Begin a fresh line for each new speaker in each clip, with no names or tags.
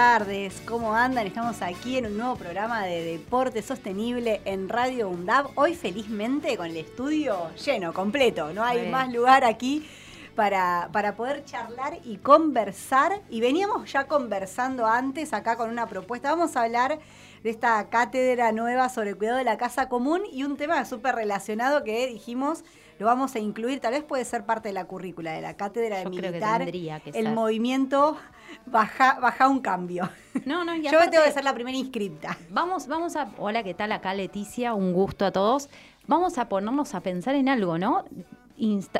Tardes, ¿cómo andan? Estamos aquí en un nuevo programa de deporte sostenible en Radio UNDAB. Hoy felizmente con el estudio lleno, completo. No hay más lugar aquí para, para poder charlar y conversar. Y veníamos ya conversando antes acá con una propuesta. Vamos a hablar de esta cátedra nueva sobre el cuidado de la casa común y un tema súper relacionado que dijimos lo vamos a incluir, tal vez puede ser parte de la currícula de la cátedra de militar, el movimiento baja, baja un cambio. No, no, Yo tengo que ser la primera inscripta.
Vamos, vamos a. Hola, ¿qué tal? Acá Leticia, un gusto a todos. Vamos a ponernos a pensar en algo, ¿no?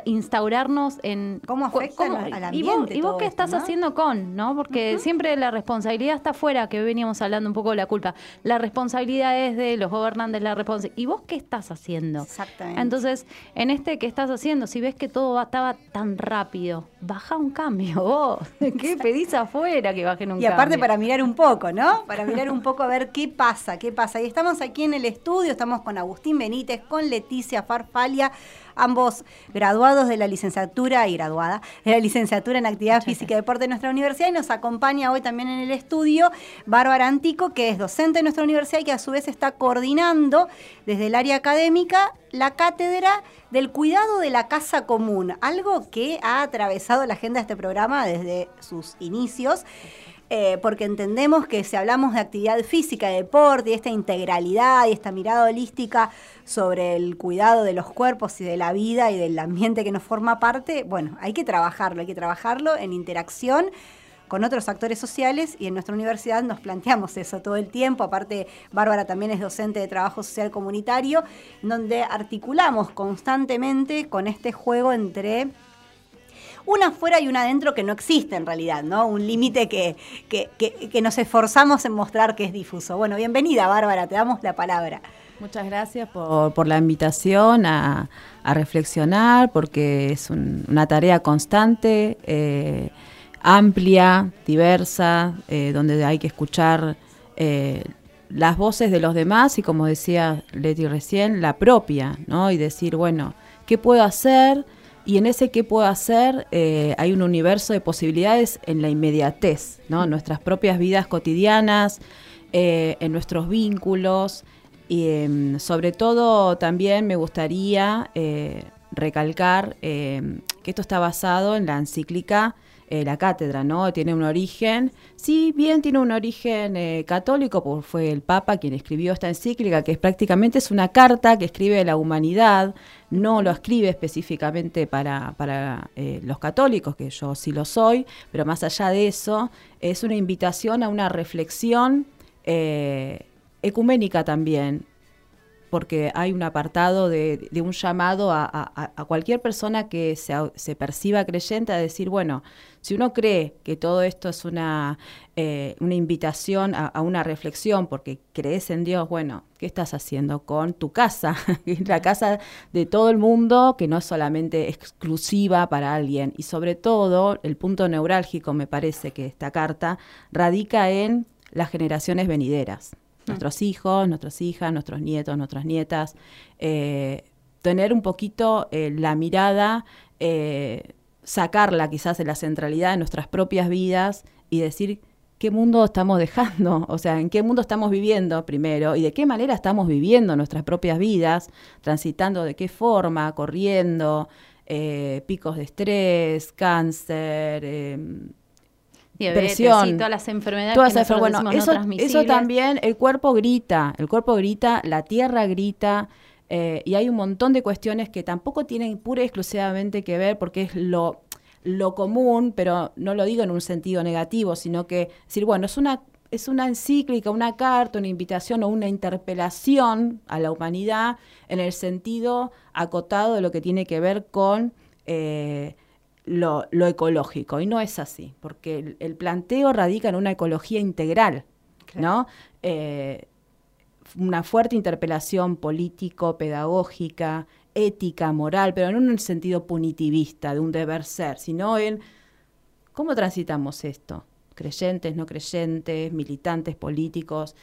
Instaurarnos en
cómo afecta al ambiente.
¿Y vos, qué estás haciendo con? ¿no? Porque siempre la responsabilidad está afuera, que veníamos hablando un poco de la culpa. La responsabilidad es de los gobernantes, la responsabilidad. ¿Y vos qué estás haciendo?
Exactamente.
Entonces, en este, ¿qué estás haciendo? Si ves que todo estaba tan rápido, baja un cambio vos. ¿Qué pedís afuera que bajen un cambio?
Y aparte para mirar un poco, ¿no? Para mirar un poco a ver qué pasa, qué pasa. Y estamos aquí en el estudio, estamos con Agustín Benítez, con Leticia Farfalia ambos graduados de la licenciatura y graduada de la licenciatura en Actividad Física y Deporte de nuestra universidad y nos acompaña hoy también en el estudio Bárbara Antico, que es docente de nuestra universidad y que a su vez está coordinando desde el área académica la cátedra del cuidado de la casa común, algo que ha atravesado la agenda de este programa desde sus inicios. Eh, porque entendemos que si hablamos de actividad física, de deporte y esta integralidad y esta mirada holística sobre el cuidado de los cuerpos y de la vida y del ambiente que nos forma parte, bueno, hay que trabajarlo, hay que trabajarlo en interacción con otros actores sociales y en nuestra universidad nos planteamos eso todo el tiempo. Aparte, Bárbara también es docente de trabajo social comunitario, donde articulamos constantemente con este juego entre una afuera y una adentro que no existe en realidad, ¿no? Un límite que, que, nos esforzamos en mostrar que es difuso. Bueno, bienvenida Bárbara, te damos la palabra.
Muchas gracias por, la invitación a, reflexionar, porque es una tarea constante, eh, amplia, diversa, eh, donde hay que escuchar eh, las voces de los demás y, como decía Leti recién, la propia, ¿no? Y decir, bueno, ¿qué puedo hacer? Y en ese qué puedo hacer eh, hay un universo de posibilidades en la inmediatez, ¿no? Nuestras propias vidas cotidianas, eh, en nuestros vínculos. Y em, sobre todo también me gustaría eh, recalcar que esto está basado en la encíclica la cátedra, ¿no? Tiene un origen, sí, bien tiene un origen católico, porque fue el Papa quien escribió esta encíclica, que es prácticamente es una carta que escribe la humanidad no lo escribe específicamente para, para eh, los católicos, que yo sí lo soy, pero más allá de eso, es una invitación a una reflexión eh, ecuménica también, porque hay un apartado de, un llamado a, cualquier persona que se, perciba creyente a decir, bueno, si uno cree que todo esto es una, eh, una invitación a, una reflexión porque crees en Dios, bueno, ¿qué estás haciendo con tu casa? la casa de todo el mundo, que no es solamente exclusiva para alguien. Y sobre todo, el punto neurálgico, me parece que esta carta radica en las generaciones venideras nuestros hijos, nuestras hijas, nuestros nietos, nuestras nietas, eh, tener un poquito eh, la mirada, eh, sacarla quizás de la centralidad de nuestras propias vidas y decir qué mundo estamos dejando, o sea, en qué mundo estamos viviendo primero y de qué manera estamos viviendo nuestras propias vidas, transitando de qué forma, corriendo, picos de estrés, cáncer
Diabetes, todas las enfermedades que bueno,
eso, eso también, el cuerpo grita, el cuerpo grita, la tierra grita, eh, y hay un montón de cuestiones que tampoco tienen pura y exclusivamente que ver porque es lo, lo común, pero no lo digo en un sentido negativo, sino que decir, bueno, es una, es una encíclica, una carta, una invitación o una interpelación a la humanidad en el sentido acotado de lo que tiene que ver con... Eh, lo, ecológico. Y no es así, porque el, planteo radica en una ecología integral, ¿no? Eh, una fuerte interpelación político, pedagógica, ética, moral, pero no en un sentido punitivista de un deber ser, sino en cómo transitamos esto, creyentes, no creyentes, militantes políticos.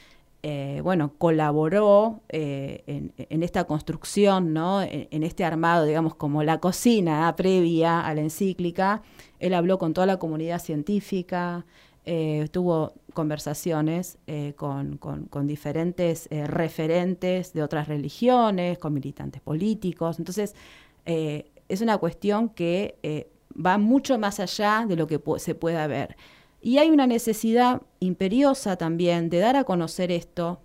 Eh, bueno, colaboró eh, en, esta construcción, ¿no? En, este armado, digamos, como la cocina previa a la encíclica. Él habló con toda la comunidad científica, eh, tuvo conversaciones eh, con, diferentes eh, referentes de otras religiones, con militantes políticos. Entonces, es una cuestión que va mucho más allá de lo que se pueda ver. Y hay una necesidad imperiosa también de dar a conocer esto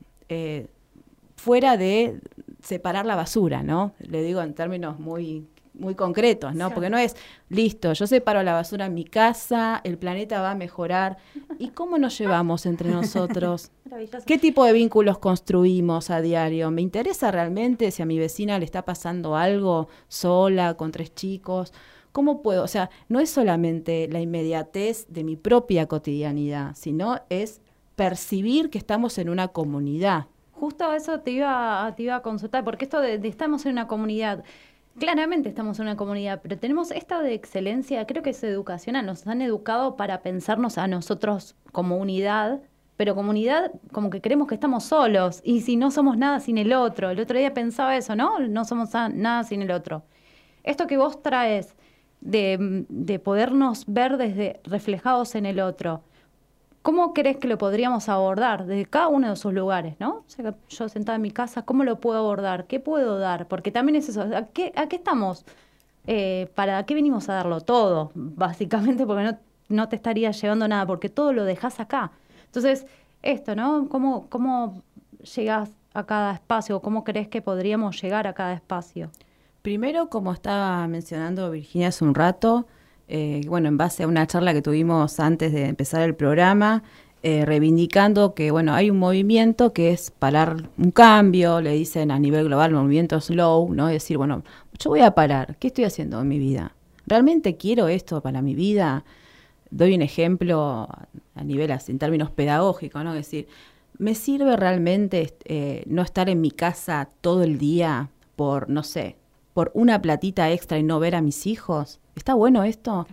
fuera de separar la basura, ¿no? Le digo en términos muy muy concretos, ¿no? Porque no es, listo, yo separo la basura en mi casa, el planeta va a mejorar. ¿Y cómo nos llevamos entre nosotros? ¿Qué tipo de vínculos construimos a diario? ¿Me interesa realmente si a mi vecina le está pasando algo sola, con tres chicos? ¿Cómo puedo? O sea, no es solamente la inmediatez de mi propia cotidianidad, sino es percibir que estamos en una comunidad.
Justo eso te iba, a consultar, porque esto de estamos en una comunidad, Claramente estamos en una comunidad, pero tenemos esta de excelencia, creo que es educacional, nos han educado para pensarnos a nosotros como unidad, pero como unidad como que creemos que estamos solos y si no somos nada sin el otro. El otro día pensaba eso, ¿no? No somos nada sin el otro. Esto que vos traes de, de podernos ver desde reflejados en el otro, ¿Cómo crees que lo podríamos abordar desde cada uno de esos lugares, no? yo sentada en mi casa, ¿cómo lo puedo abordar? ¿Qué puedo dar? Porque también es eso, ¿a qué, a qué estamos? Eh, ¿Para qué venimos a darlo todo? Básicamente porque no, no te estaría llevando nada, porque todo lo dejas acá. Entonces, esto, ¿no? ¿Cómo, cómo llegas a cada espacio? ¿Cómo crees que podríamos llegar a cada espacio?
Primero, como estaba mencionando Virginia hace un rato, eh, bueno, en base a una charla que tuvimos antes de empezar el programa, eh, reivindicando que, bueno, hay un movimiento que es parar un cambio, le dicen a nivel global movimiento slow, ¿no? Es decir, bueno, yo voy a parar, ¿qué estoy haciendo en mi vida? ¿Realmente quiero esto para mi vida? Doy un ejemplo a nivel, en términos pedagógicos, ¿no? Es decir, ¿me sirve realmente eh, no estar en mi casa todo el día por, no sé, por una platita extra y no ver a mis hijos? ¿Está bueno esto?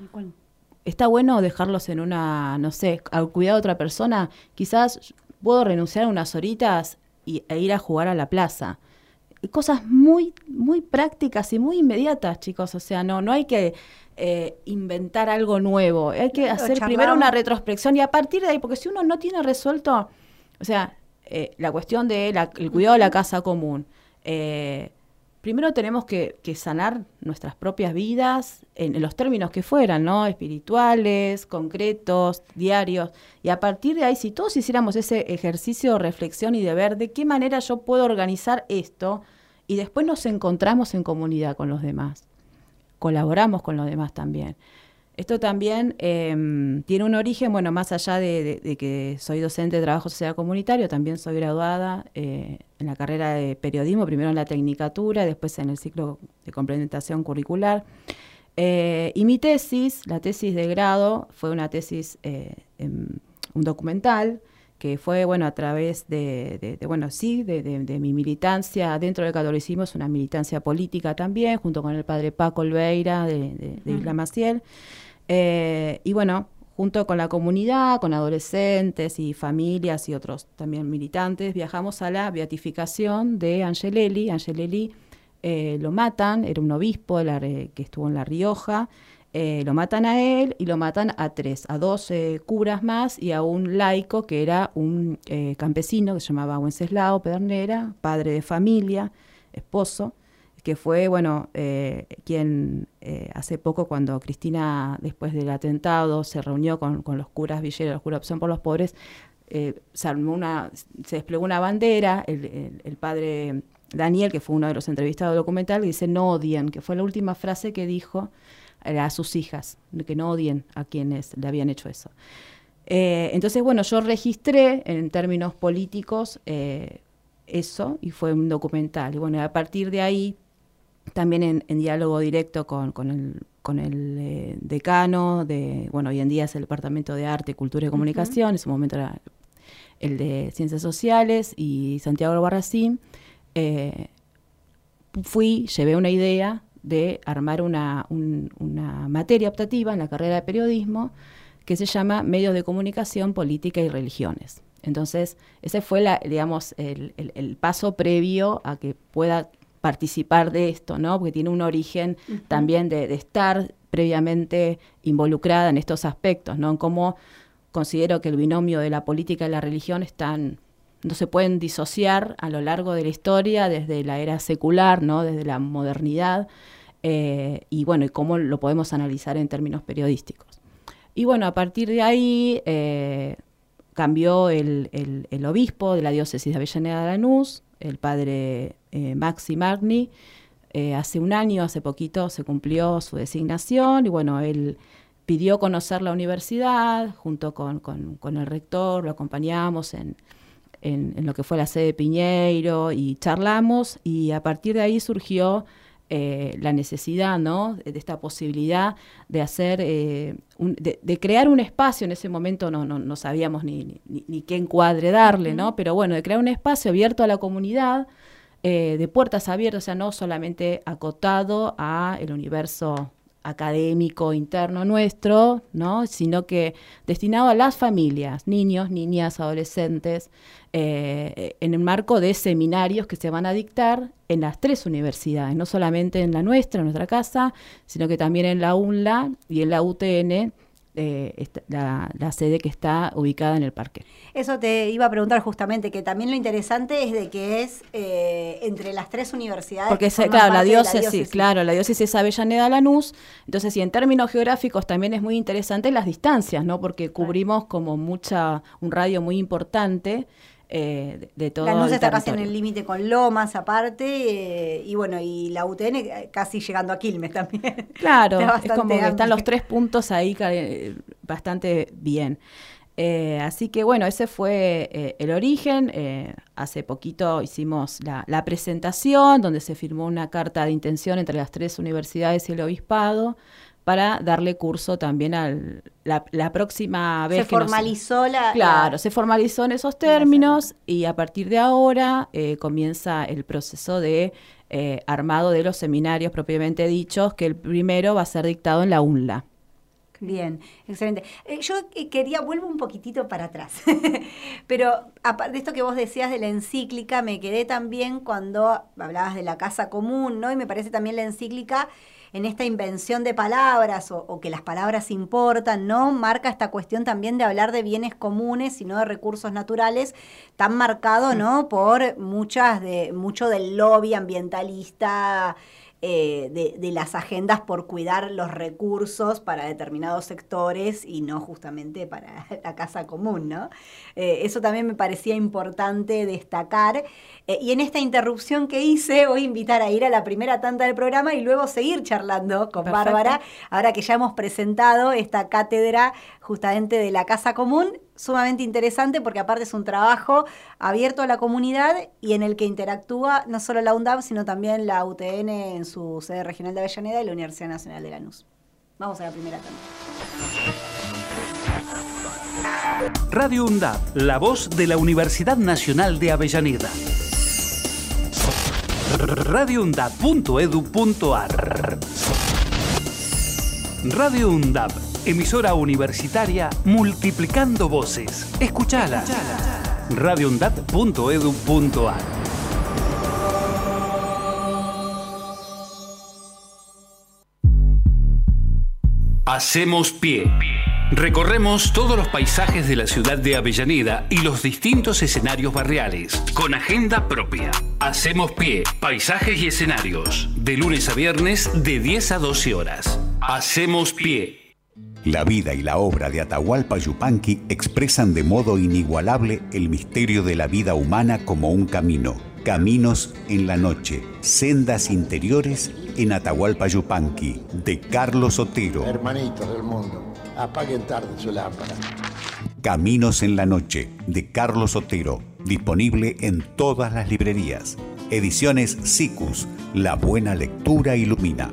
¿Está bueno dejarlos en una, no sé, al cuidado de otra persona? Quizás puedo renunciar a unas horitas y, e ir a jugar a la plaza. Cosas muy, muy prácticas y muy inmediatas, chicos. O sea, no, no hay que eh, inventar algo nuevo. Hay que hacer primero una retrospección y a partir de ahí, porque si uno no tiene resuelto, o sea, eh, la cuestión del el cuidado de la casa común, eh, primero tenemos que, sanar nuestras propias vidas en, los términos que fueran, ¿no? Espirituales, concretos, diarios. Y a partir de ahí, si todos hiciéramos ese ejercicio de reflexión y de ver de qué manera yo puedo organizar esto, y después nos encontramos en comunidad con los demás, colaboramos con los demás también. Esto también em, tiene un origen, bueno, más allá de, que soy docente de trabajo social comunitario, también soy graduada eh, en la carrera de periodismo, primero en la tecnicatura, después en el ciclo de complementación curricular. Eh, y mi tesis, la tesis de grado, fue una tesis, eh, un documental, que fue, bueno, a través de, bueno, sí, de, mi militancia dentro del catolicismo, es una militancia política también, junto con el padre Paco Olveira de, Isla Maciel. Eh, y bueno, junto con la comunidad, con adolescentes y familias y otros también militantes, viajamos a la beatificación de Angelelli. Angelelli eh, lo matan, era un obispo que estuvo en La Rioja. Eh, lo matan a él y lo matan a tres, a dos curas más y a un laico que era un campesino que se llamaba Wenceslao Pedernera, padre de familia, esposo que fue, bueno, eh, quien eh, hace poco cuando Cristina, después del atentado, se reunió con, los curas villeros, los curas Opción por los Pobres, eh, se, una, se desplegó una bandera, el, padre Daniel, que fue uno de los entrevistados del documental, dice no odien, que fue la última frase que dijo a sus hijas, que no odien a quienes le habían hecho eso. entonces, bueno, yo registré en términos políticos eso y fue un documental. Y bueno, a partir de ahí también en, diálogo directo con, el, con el eh, decano de, bueno, hoy en día es el Departamento de Arte, Cultura y Comunicación, en su momento era el de Ciencias Sociales y Santiago Albarracín, eh, fui, llevé una idea de armar una, una materia optativa en la carrera de periodismo que se llama Medios de Comunicación, Política y Religiones. Entonces, ese fue la, digamos, el, el, paso previo a que pueda participar de esto, ¿no? Porque tiene un origen también de, de, estar previamente involucrada en estos aspectos, ¿no? En cómo considero que el binomio de la política y la religión están no se pueden disociar a lo largo de la historia desde la era secular, ¿no? desde la modernidad, eh, y bueno, y cómo lo podemos analizar en términos periodísticos. Y bueno, a partir de ahí eh, cambió el, obispo de la diócesis de Avellaneda de Lanús, el padre eh, Maxi Magni, hace un año, hace poquito, se cumplió su designación, y bueno, él pidió conocer la universidad, junto con, con el rector, lo acompañamos en en, lo que fue la sede de Piñeiro y charlamos. Y a partir de ahí surgió eh, la necesidad, ¿no? De esta posibilidad de hacer, eh, de, crear un espacio, en ese momento no, no, sabíamos ni, ni, qué encuadre darle, ¿no? Pero bueno, de crear un espacio abierto a la comunidad, eh, de puertas abiertas, o sea, no solamente acotado a el universo académico interno nuestro, ¿no? sino que destinado a las familias, niños, niñas, adolescentes, eh, en el marco de seminarios que se van a dictar en las tres universidades, no solamente en la nuestra, en nuestra casa, sino que también en la UNLA y en la UTN, eh, la, sede que está ubicada en el parque.
Eso te iba a preguntar justamente, que también lo interesante es de que es eh, entre las tres universidades.
Porque, claro, la diócesis, claro, la diócesis es Avellaneda Lanús, entonces, y en términos geográficos también es muy interesante las distancias, ¿no? Porque cubrimos como mucha, un radio muy importante eh, de todo.
Lanús está casi en el límite con Lomas, aparte, eh, y bueno, y la UTN eh, casi llegando a Quilmes también.
Claro, es como que están los tres puntos ahí bastante bien. así que bueno, ese fue el origen. hace poquito hicimos la, la, presentación donde se firmó una carta de intención entre las tres universidades y el obispado para darle curso también a la, próxima vez.
Se formalizó la...
Claro, se formalizó en esos términos y a partir de ahora eh, comienza el proceso de eh, armado de los seminarios propiamente dichos, que el primero va a ser dictado en la UNLA.
Bien, excelente. Eh, yo quería, vuelvo un poquitito para atrás, pero aparte de esto que vos decías de la encíclica, me quedé también cuando hablabas de la casa común, ¿no? Y me parece también la encíclica en esta invención de palabras o, que las palabras importan, ¿no? Marca esta cuestión también de hablar de bienes comunes y no de recursos naturales, tan marcado, ¿no? Por muchas de, mucho del lobby ambientalista eh, de, las agendas por cuidar los recursos para determinados sectores y no justamente para la casa común, ¿no? Eh, eso también me parecía importante destacar. Eh, y en esta interrupción que hice, voy a invitar a ir a la primera tanda del programa y luego seguir charlando con Bárbara, ahora que ya hemos presentado esta cátedra justamente de la casa común sumamente interesante porque aparte es un trabajo abierto a la comunidad y en el que interactúa no solo la UNDAP, sino también la UTN en su sede regional de Avellaneda y la Universidad Nacional de Lanús. Vamos a la primera tanda.
Radio UNDAP, la voz de la Universidad Nacional de Avellaneda. radioundap.edu.ar Radio UNDAP emisora universitaria multiplicando voces. Escuchala. radioundad.edu.ar Hacemos pie. Recorremos todos los paisajes de la ciudad de Avellaneda y los distintos escenarios barriales, con agenda propia. Hacemos pie, paisajes y escenarios, de lunes a viernes de 10 a 12 horas. Hacemos pie
la vida y la obra de Atahualpa Yupanqui expresan de modo inigualable el misterio de la vida humana como un camino. Caminos en la noche, sendas interiores en Atahualpa Yupanqui, de Carlos Otero.
Hermanitos del mundo, apaguen tarde su lámpara.
Caminos en la noche, de Carlos Otero, disponible en todas las librerías. Ediciones SICUS, la buena lectura ilumina.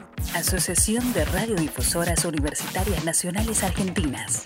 Asociación de Radiodifusoras Universitarias Nacionales Argentinas.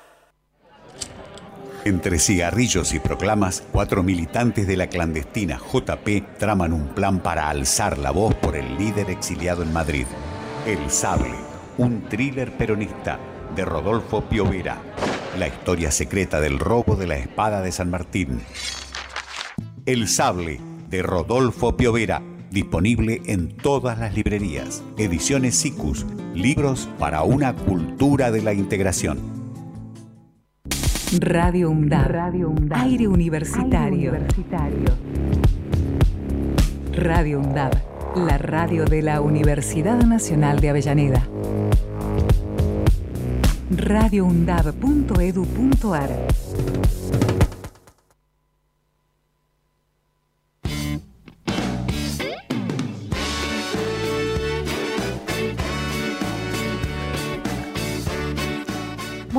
Entre cigarrillos y proclamas, cuatro militantes de la clandestina JP traman un plan para alzar la voz por el líder exiliado en Madrid. El Sable, un thriller peronista de Rodolfo Piovera. La historia secreta del robo de la espada de San Martín. El Sable, de Rodolfo Piovera, disponible en todas las librerías. Ediciones SICUS, libros para una cultura de la integración.
Radio UNDAB. Radio. Aire universitario. Aire universitario. Radio UNDAB. La radio de la Universidad Nacional de Avellaneda. radioundab.edu.ar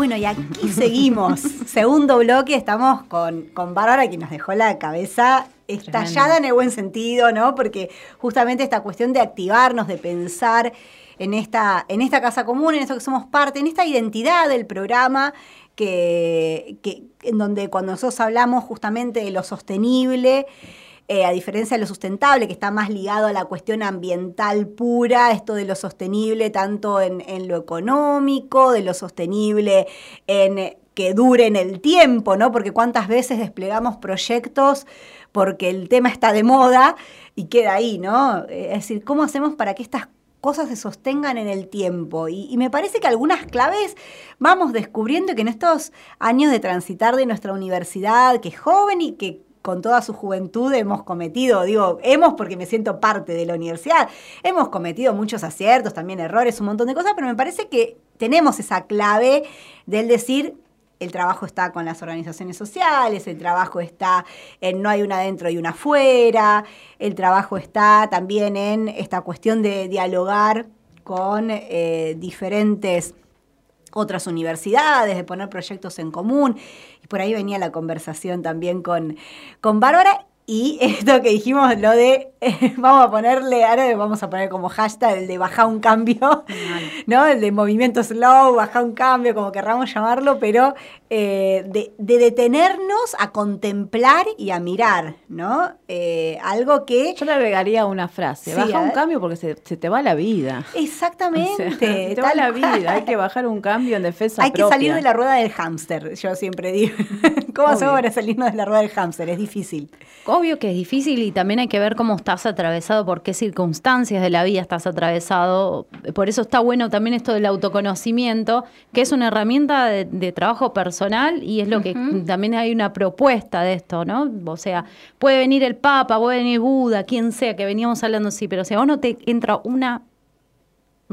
Bueno, y aquí seguimos. Segundo bloque, estamos con, con Bárbara, que nos dejó la cabeza estallada en el buen sentido, ¿no? Porque justamente esta cuestión de activarnos, de pensar en esta, en esta casa común, en esto que somos parte, en esta identidad del programa, que, que en donde cuando nosotros hablamos justamente de lo sostenible, eh, a diferencia de lo sustentable, que está más ligado a la cuestión ambiental pura, esto de lo sostenible tanto en, en lo económico, de lo sostenible en que dure en el tiempo, ¿no? Porque cuántas veces desplegamos proyectos porque el tema está de moda y queda ahí, ¿no? Es decir, ¿cómo hacemos para que estas cosas se sostengan en el tiempo. Y, y, me parece que algunas claves vamos descubriendo que en estos años de transitar de nuestra universidad, que es joven y que con toda su juventud hemos cometido, digo, hemos porque me siento parte de la universidad, hemos cometido muchos aciertos, también errores, un montón de cosas, pero me parece que tenemos esa clave del decir, el trabajo está con las organizaciones sociales, el trabajo está en no hay una adentro y una afuera, el trabajo está también en esta cuestión de dialogar con eh, diferentes otras universidades, de poner proyectos en común. Y por ahí venía la conversación también con, con Bárbara. Y esto que dijimos, lo de, eh, vamos a ponerle, ahora vamos a poner como hashtag el de bajar un cambio, ¿no? El de movimiento slow, bajar un cambio, como querramos llamarlo, pero eh, de, de, detenernos a contemplar y a mirar, ¿no? Eh, algo que...
Yo le agregaría una frase, sí, baja un cambio porque se, se, te va la vida.
Exactamente.
O sea, se te va la vida, hay que bajar un cambio en defensa
Hay
propia.
que salir de la rueda del hámster, yo siempre digo. ¿Cómo hacemos para salirnos de la rueda del hámster? Es difícil.
Obvio que es difícil y también hay que ver cómo estás atravesado, por qué circunstancias de la vida estás atravesado. Por eso está bueno también esto del autoconocimiento, que es una herramienta de, de trabajo personal y es lo que uh -huh. también hay una propuesta de esto, ¿no? O sea, puede venir el Papa, puede venir Buda, quien sea, que veníamos hablando así, pero si a vos no te entra una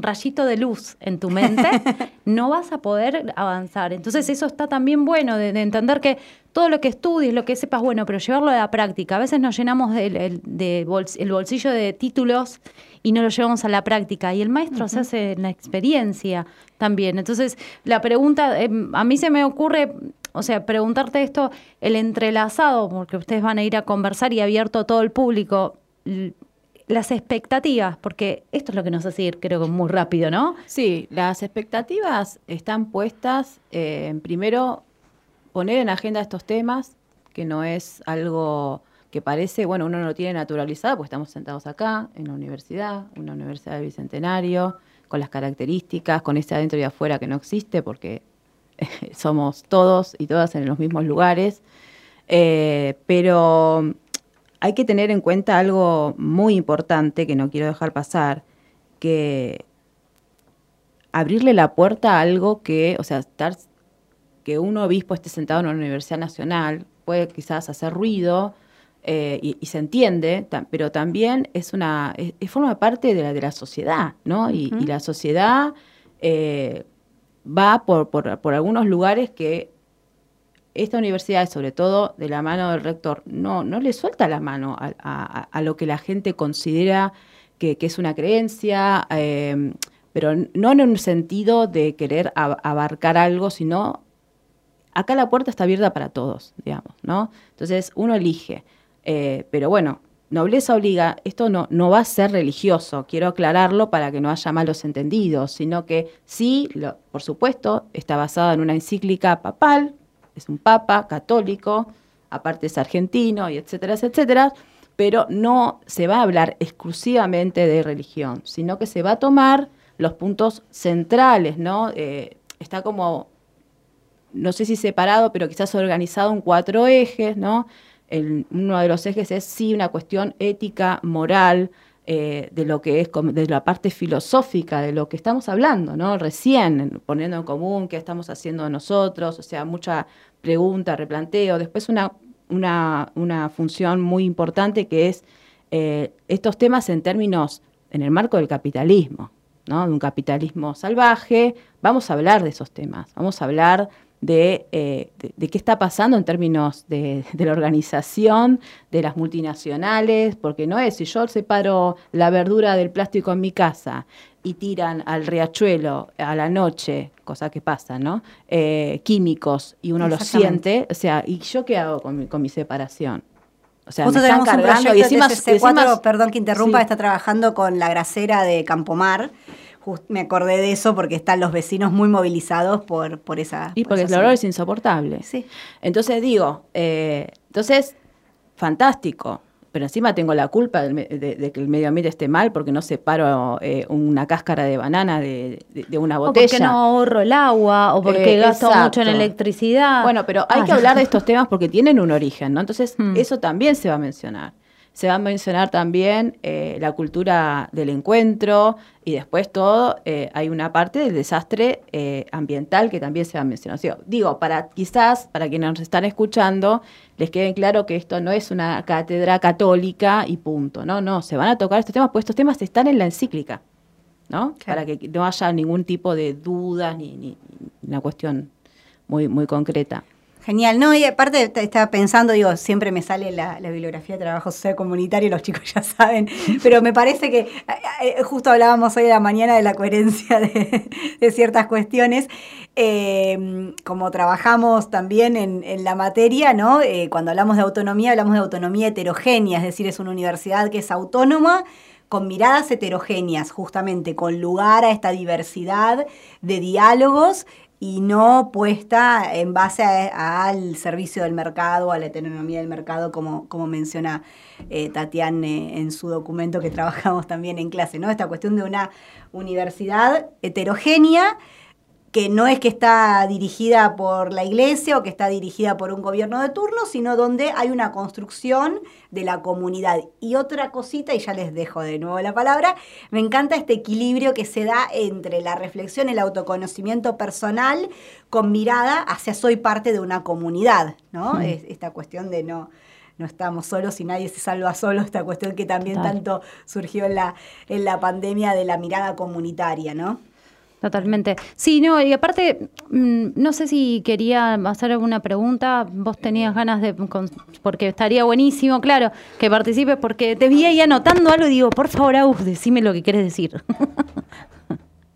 rayito de luz en tu mente, no vas a poder avanzar. Entonces eso está también bueno de, de, entender que todo lo que estudies, lo que sepas, bueno, pero llevarlo a la práctica. A veces nos llenamos de bols, el bolsillo de títulos y no lo llevamos a la práctica. Y el maestro se hace en la experiencia también. Entonces, la pregunta, eh, a mí se me ocurre, o sea, preguntarte esto, el entrelazado, porque ustedes van a ir a conversar y abierto a todo el público, las expectativas, porque esto es lo que nos hace ir, creo que muy rápido, ¿no?
Sí, las expectativas están puestas eh, en primero poner en agenda estos temas, que no es algo que parece, bueno, uno no lo tiene naturalizado, porque estamos sentados acá, en la universidad, una universidad del Bicentenario, con las características, con ese adentro y afuera que no existe, porque somos todos y todas en los mismos lugares. Eh, pero hay que tener en cuenta algo muy importante que no quiero dejar pasar, que abrirle la puerta a algo que, o sea, estar que un obispo esté sentado en una universidad nacional puede quizás hacer ruido eh, y, y se entiende, pero también es una es- es forma parte de la de la sociedad, ¿no? Y, y la sociedad eh, va por, por, por algunos lugares que esta universidad, sobre todo de la mano del rector, no, no le suelta la mano a, lo que la gente considera que, es una creencia, eh, pero no en un sentido de querer ab- abarcar algo, sino acá la puerta está abierta para todos, digamos, ¿no? Entonces uno elige. Eh, pero bueno, nobleza obliga, esto no, no va a ser religioso, quiero aclararlo para que no haya malos entendidos, sino que sí, lo- por supuesto, está basado en una encíclica papal, es un papa católico, aparte es argentino y etcétera, etcétera, pero no se va a hablar exclusivamente de religión, sino que se va a tomar los puntos centrales, ¿no? Eh, está como no sé si separado, pero quizás organizado en cuatro ejes, ¿no? Uno de los ejes es sí una cuestión ética, moral, eh, de lo que es, de la parte filosófica de lo que estamos hablando, ¿no? Recién, en- poniendo en común qué estamos haciendo nosotros, o sea, mucha pregunta, replanteo. Después una, una, una función muy importante que es eh, estos temas en términos, en el marco del capitalismo, ¿no? De un capitalismo salvaje. Vamos a hablar de esos temas, vamos a hablar de, eh, de, de qué está pasando en términos de, de la organización, de las multinacionales, porque no es si yo separo la verdura del plástico en mi casa y tiran al riachuelo a la noche, cosa que pasa, ¿no? Eh, químicos y uno lo
Exactamente.
siente, o sea, ¿y yo qué hago con mi, con mi separación? O sea,
Justo
me están
tenemos un
cargando y encima,
de
y
TCC4,
encima-
perdón que interrumpa,
Sí.
está trabajando con la grasera de Campomar. Just- me acordé de eso porque están los vecinos muy movilizados por, por esa.
Y
por
porque el olor
zona.
es insoportable.
Sí.
Entonces digo, eh, entonces, fantástico. Pero encima tengo la culpa de, de que el medio ambiente esté mal porque no separo eh, una cáscara de banana de, de- de una
O
botella.
porque no ahorro el agua, o porque
Eh,
gasto mucho en electricidad.
Bueno, pero hay
Ah,
que hablar de estos temas porque tienen un origen, ¿no? Entonces,
Hmm.
eso también se va a mencionar. Se va a mencionar también eh, la cultura del encuentro y después todo, eh, hay una parte del desastre eh, ambiental que también se va a mencionar. O sea, digo, para quizás, para quienes nos están escuchando, les quede claro que esto no es una cátedra católica y punto, ¿no? No, se van a tocar estos temas, pues estos temas están en la encíclica, ¿no? Para que no haya ningún tipo de dudas ni, ni- ni una cuestión muy, muy concreta.
Genial, no, y aparte estaba pensando, digo, siempre me sale la, la bibliografía de trabajo social comunitario, los chicos ya saben, pero me parece que eh, eh, justo hablábamos hoy a la mañana de la coherencia de, de ciertas cuestiones. Eh, como trabajamos también en, en la materia, ¿no? Eh, cuando hablamos de autonomía, hablamos de autonomía heterogénea, es decir, es una universidad que es autónoma con miradas heterogéneas, justamente, con lugar a esta diversidad de diálogos y no puesta en base a- al servicio del mercado, a la heteronomía del mercado, como, como menciona eh, eh, en su documento que trabajamos también en clase, ¿no? Esta cuestión de una universidad heterogénea que no es que está dirigida por la iglesia o que está dirigida por un gobierno de turno, sino donde hay una construcción de la comunidad. Y otra cosita, y ya les dejo de nuevo la palabra, me encanta este equilibrio que se da entre la reflexión, el autoconocimiento personal con mirada hacia soy parte de una comunidad, ¿no?
Mm.
Es- esta cuestión de no no estamos solos y nadie se salva solo, esta cuestión que también
Total.
tanto surgió en la, en la pandemia de la mirada comunitaria, ¿no?
Totalmente. Sí, no, y aparte, mm, no sé si quería hacer alguna pregunta, vos tenías ganas de, porque estaría buenísimo, claro, que participes, porque te vi ahí anotando algo y digo, por favor, Agus, decime lo que quieres decir.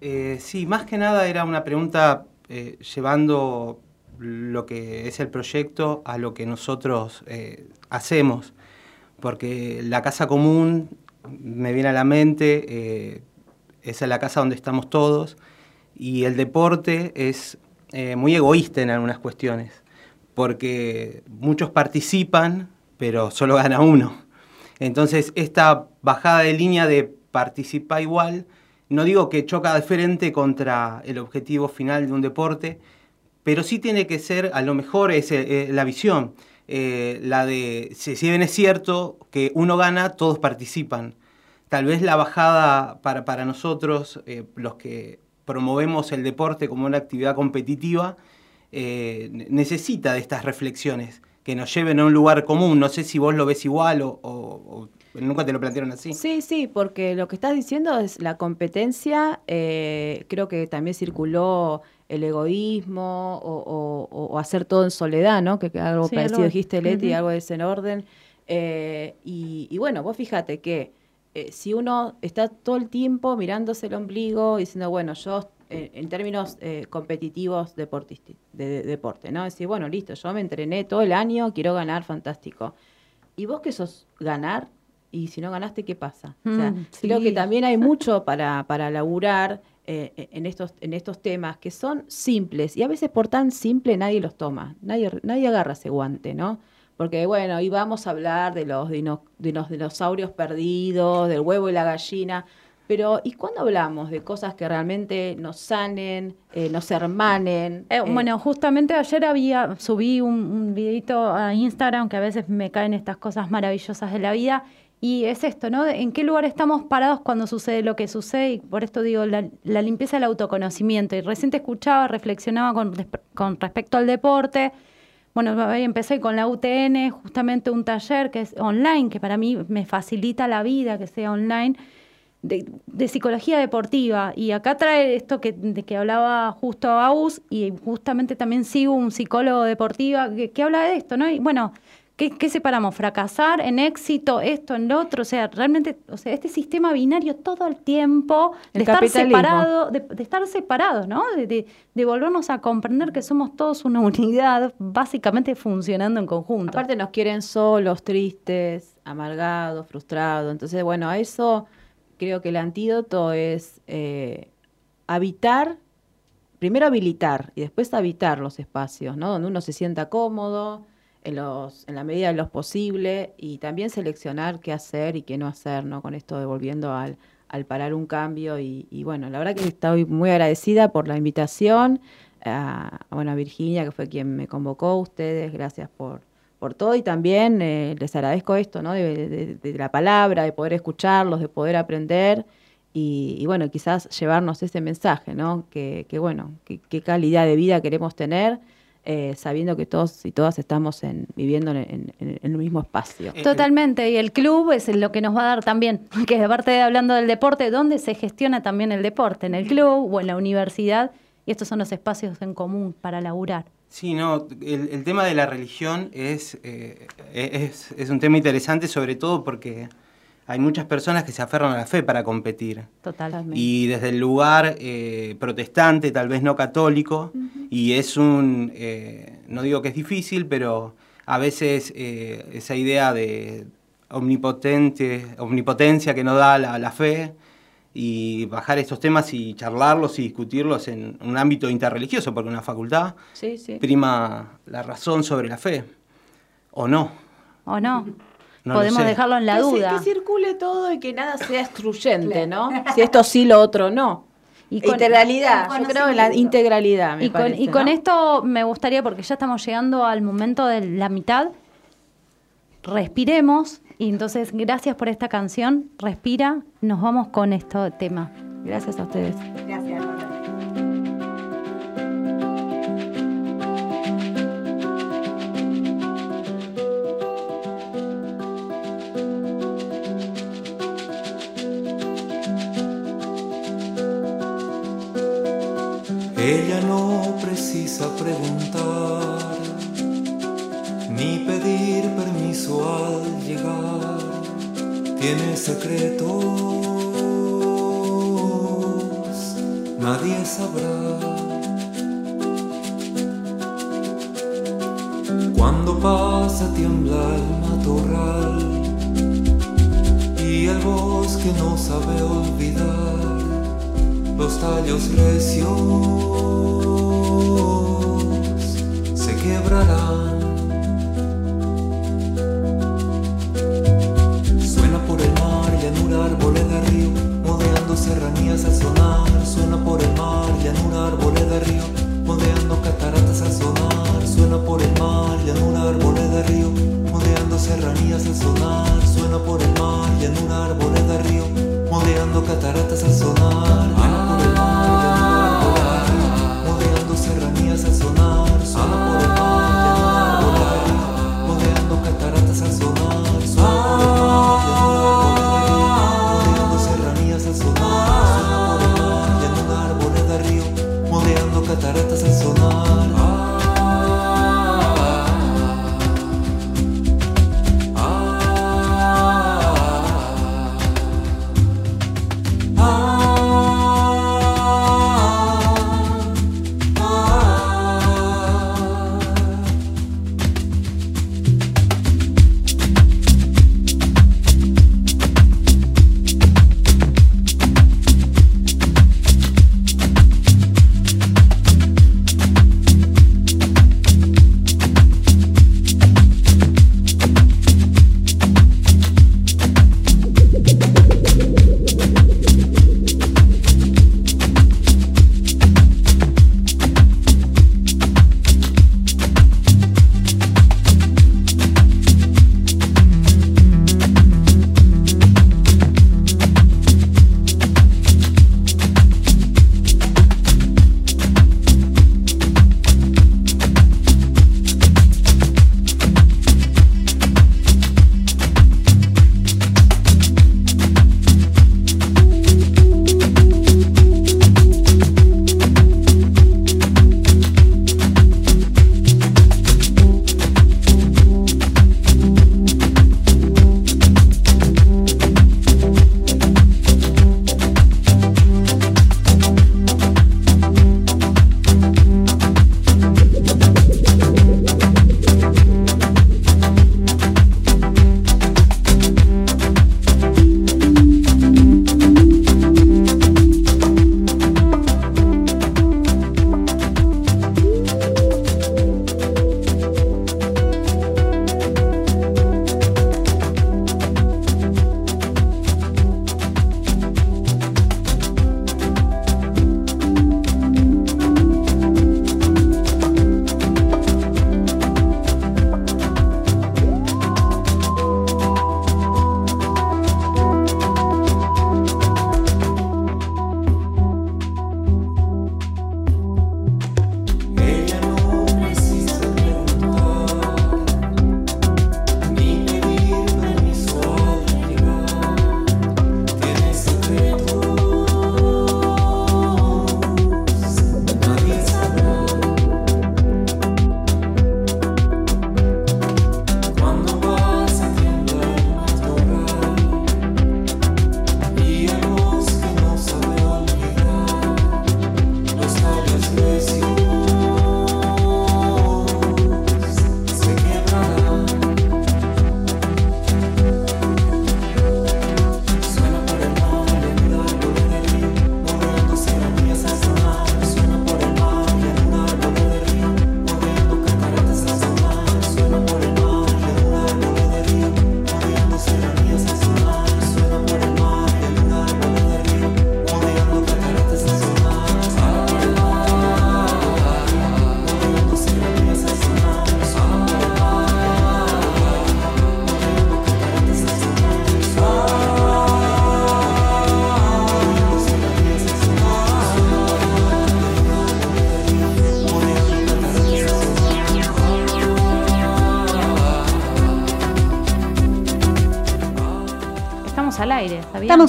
Eh, sí, más que nada era una pregunta eh, llevando lo que es el proyecto a lo que nosotros eh, hacemos, porque la casa común me viene a la mente, eh, es la casa donde estamos todos, y el deporte es eh, muy egoísta en algunas cuestiones, porque muchos participan, pero solo gana uno. Entonces, esta bajada de línea de participar igual, no digo que choca de frente contra el objetivo final de un deporte, pero sí tiene que ser, a lo mejor es eh, la visión, eh, la de, si, si bien es cierto que uno gana, todos participan. Tal vez la bajada para, para nosotros, eh, los que promovemos el deporte como una actividad competitiva, eh, ne- necesita de estas reflexiones que nos lleven a un lugar común. No sé si vos lo ves igual o, o- o nunca te lo plantearon así.
Sí, sí, porque lo que estás diciendo es la competencia, eh, creo que también circuló el egoísmo o, o- o hacer todo en soledad, ¿no? Que, que algo
Sí,
parecido
algo-
dijiste, Leti, algo de ese orden. Eh, y, y bueno, vos fíjate que eh, si uno está todo el tiempo mirándose el ombligo y diciendo, bueno, yo eh, en términos eh, competitivos de, de- deporte, ¿no? Decir, bueno, listo, yo me entrené todo el año, quiero ganar, fantástico. ¿Y vos qué sos ganar? Y si no ganaste, ¿qué pasa? O sea,
Mm,
creo que también hay mucho para, para laburar eh, en, estos, en estos temas que son simples y a veces por tan simple nadie los toma, nadie, nadie agarra ese guante, ¿no? Porque bueno, y vamos a hablar de los, dino- de los dinosaurios perdidos, del huevo y la gallina, pero ¿y cuándo hablamos de cosas que realmente nos sanen, eh, nos hermanen?
Eh,
eh,
bueno, justamente ayer había subí un, un videito a Instagram que a veces me caen estas cosas maravillosas de la vida y es esto, ¿no? ¿En qué lugar estamos parados cuando sucede lo que sucede? Y por esto digo, la, la limpieza del autoconocimiento. Y recién te escuchaba, reflexionaba con respecto al deporte. Bueno, empecé con la UTN, justamente un taller que es online, que para mí me facilita la vida que sea online de, de psicología deportiva. Y acá trae esto que, de que hablaba justo Aus, y justamente también sigo un psicólogo deportiva que, que habla de esto, ¿no? Y bueno, ¿qué, qué separamos? Fracasar en éxito, esto, en lo otro. O sea, realmente, o sea, este sistema binario todo el tiempo de
El
estar separado, de, de estar separados, ¿no? De, de, de volvernos a comprender que somos todos una unidad, básicamente funcionando en conjunto.
Aparte nos quieren solos, tristes, amargados, frustrados. Entonces, bueno, a eso creo que el antídoto es eh, habitar, primero habilitar y después habitar los espacios, ¿no? Donde uno se sienta cómodo, en, los, en la medida de lo posible, y también seleccionar qué hacer y qué no hacer, ¿no? Con esto de volviendo al, al parar un cambio. Y, bueno, la verdad que estoy muy agradecida por la invitación. A, bueno, a Virginia, que fue quien me convocó, a ustedes, gracias por, por todo. Y también eh, les agradezco esto, ¿no? De, de- la palabra, de poder escucharlos, de poder aprender. Y, y bueno, quizás llevarnos ese mensaje, ¿no? Que, que bueno, qué calidad de vida queremos tener, eh, sabiendo que todos y todas estamos en, viviendo en, en- en el mismo espacio.
Totalmente, y el club es lo que nos va a dar también, que aparte de hablando del deporte, ¿dónde se gestiona también el deporte? ¿En el club o en la universidad? Y estos son los espacios en común para laburar.
Sí, no, el, el tema de la religión es, eh, es, es un tema interesante, sobre todo porque hay muchas personas que se aferran a la fe para competir.
Totalmente.
Y desde el lugar eh, protestante, tal vez no católico, y es un, eh, no digo que es difícil, pero a veces eh, esa idea de omnipotente, omnipotencia que nos da la, la fe, y bajar estos temas y charlarlos y discutirlos en un ámbito interreligioso, porque en una facultad
Sí, sí.
prima la razón sobre la fe, o no.
¿O no?
No
Podemos dejarlo en la
que,
duda.
que circule todo y que nada sea excluyente, ¿no? Si esto sí, lo otro no.
Y con-
integralidad,
con
yo creo en la integralidad, me
y con,
parece,
y con
¿no?
esto me gustaría, porque ya estamos llegando al momento de la mitad, respiremos. Y entonces, gracias por esta canción. Respira, nos vamos con este tema.
Gracias a ustedes.
Gracias.
precisa preguntar ni pedir permiso al llegar. Tiene secretos, nadie sabrá. Cuando pasa tiembla el matorral y el bosque no sabe olvidar los tallos recios. not da.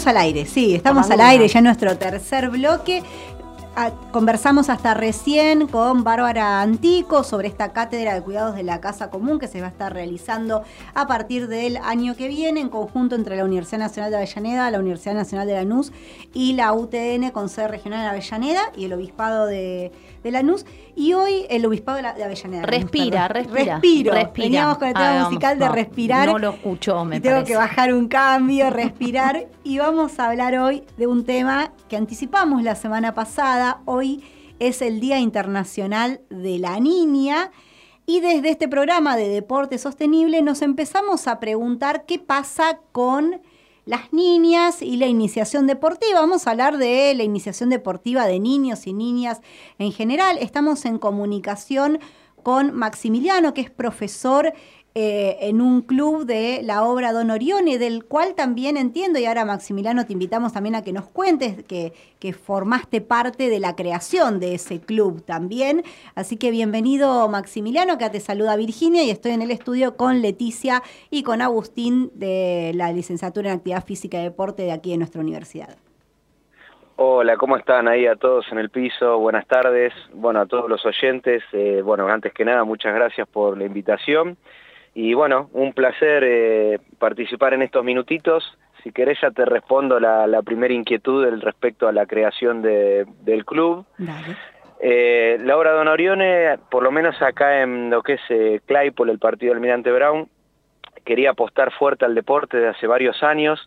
al
aire,
sí, estamos al aire ya en nuestro tercer bloque. Conversamos hasta recién con Bárbara Antico sobre esta cátedra de cuidados de la Casa Común que se va a estar realizando a partir del año que viene en conjunto entre la Universidad Nacional de Avellaneda, la Universidad Nacional de Lanús y la UTN con sede regional en Avellaneda y el Obispado de, de Lanús. Y hoy el Obispado de, la- de Avellaneda.
Respira, respira.
Respiro.
respira.
Veníamos con el tema
Ah,
musical de respirar.
No lo escuchó, me
y tengo
parece.
que bajar un cambio, respirar. y vamos a hablar hoy de un tema que anticipamos la semana pasada. Hoy es el Día Internacional de la Niña. Y desde este programa de Deporte Sostenible nos empezamos a preguntar qué pasa con las niñas y la iniciación deportiva. Vamos a hablar de la iniciación deportiva de niños y niñas en general. Estamos en comunicación con Maximiliano, que es profesor eh, en un club de la obra Don Orione, del cual también entiendo, y ahora Maximiliano te invitamos también a que nos cuentes que, que formaste parte de la creación de ese club también. Así que bienvenido Maximiliano, acá te saluda Virginia y estoy en el estudio con Leticia y con Agustín de la licenciatura en Actividad Física y Deporte de aquí de nuestra universidad.
Hola, ¿cómo están ahí a todos en el piso? Buenas tardes. Bueno, a todos los oyentes, eh, bueno, antes que nada, muchas gracias por la invitación. Y bueno, un placer eh, participar en estos minutitos. Si querés ya te respondo la, la primera inquietud del respecto a la creación de- del club. Eh, la obra Don Orione, por lo menos acá en lo que es eh, Claypole, el partido del Almirante Brown, quería apostar fuerte al deporte de hace varios años.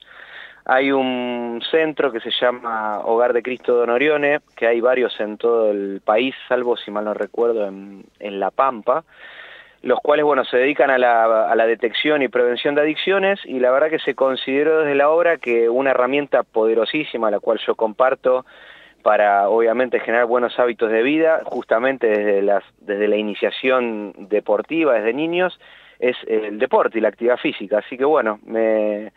Hay un centro que se llama Hogar de Cristo Don Orione, que hay varios en todo el país, salvo si mal no recuerdo en, en La Pampa, los cuales bueno se dedican a la, detección y prevención de adicciones y la verdad que se consideró desde la obra que una herramienta poderosísima, la cual yo comparto, para obviamente generar buenos hábitos de vida, justamente desde, desde la iniciación deportiva, desde niños, es el deporte y la actividad física. Así que bueno, me,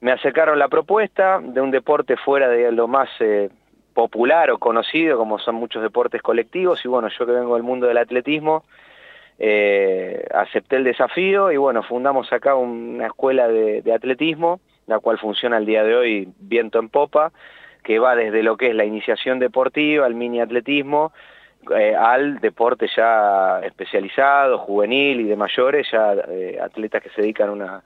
me acercaron la propuesta de un deporte fuera de lo más eh, popular o conocido, como son muchos deportes colectivos, y bueno, yo que vengo del mundo del atletismo, eh, acepté el desafío y bueno, fundamos acá una escuela de, atletismo, la cual funciona al día de hoy viento en popa, que va desde lo que es la iniciación deportiva, al mini atletismo, eh, al deporte ya especializado, juvenil y de mayores, ya eh, atletas que se dedican a una,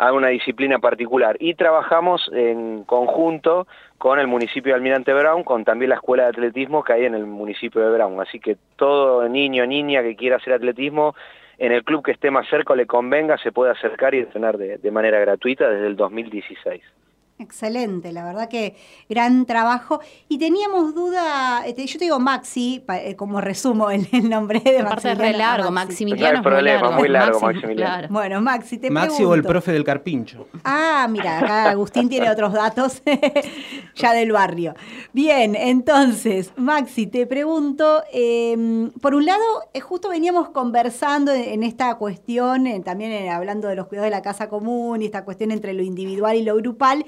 a una disciplina particular. Y trabajamos en conjunto con el municipio de Almirante Brown, con también la escuela de atletismo que hay en el municipio de Brown. Así que todo niño niña que quiera hacer atletismo, en el club que esté más cerca o le convenga, se puede acercar y entrenar de manera gratuita desde el 2016.
Excelente, la verdad que gran trabajo. Y teníamos duda, este, yo te digo Maxi, pa- eh, como resumo el, el nombre de
Aparte es re largo. Maximiliano
No hay problema, muy largo,
Maxi-
Maximiliano.
claro.
Bueno, Maxi, te
Maxi o el profe del Carpincho.
Ah, mira, acá Agustín tiene otros datos ya del barrio. Bien, entonces, Maxi, te pregunto, eh, por un lado, eh, justo veníamos conversando en, en esta cuestión, eh, también eh, hablando de los cuidados de la casa común y esta cuestión entre lo individual y lo grupal,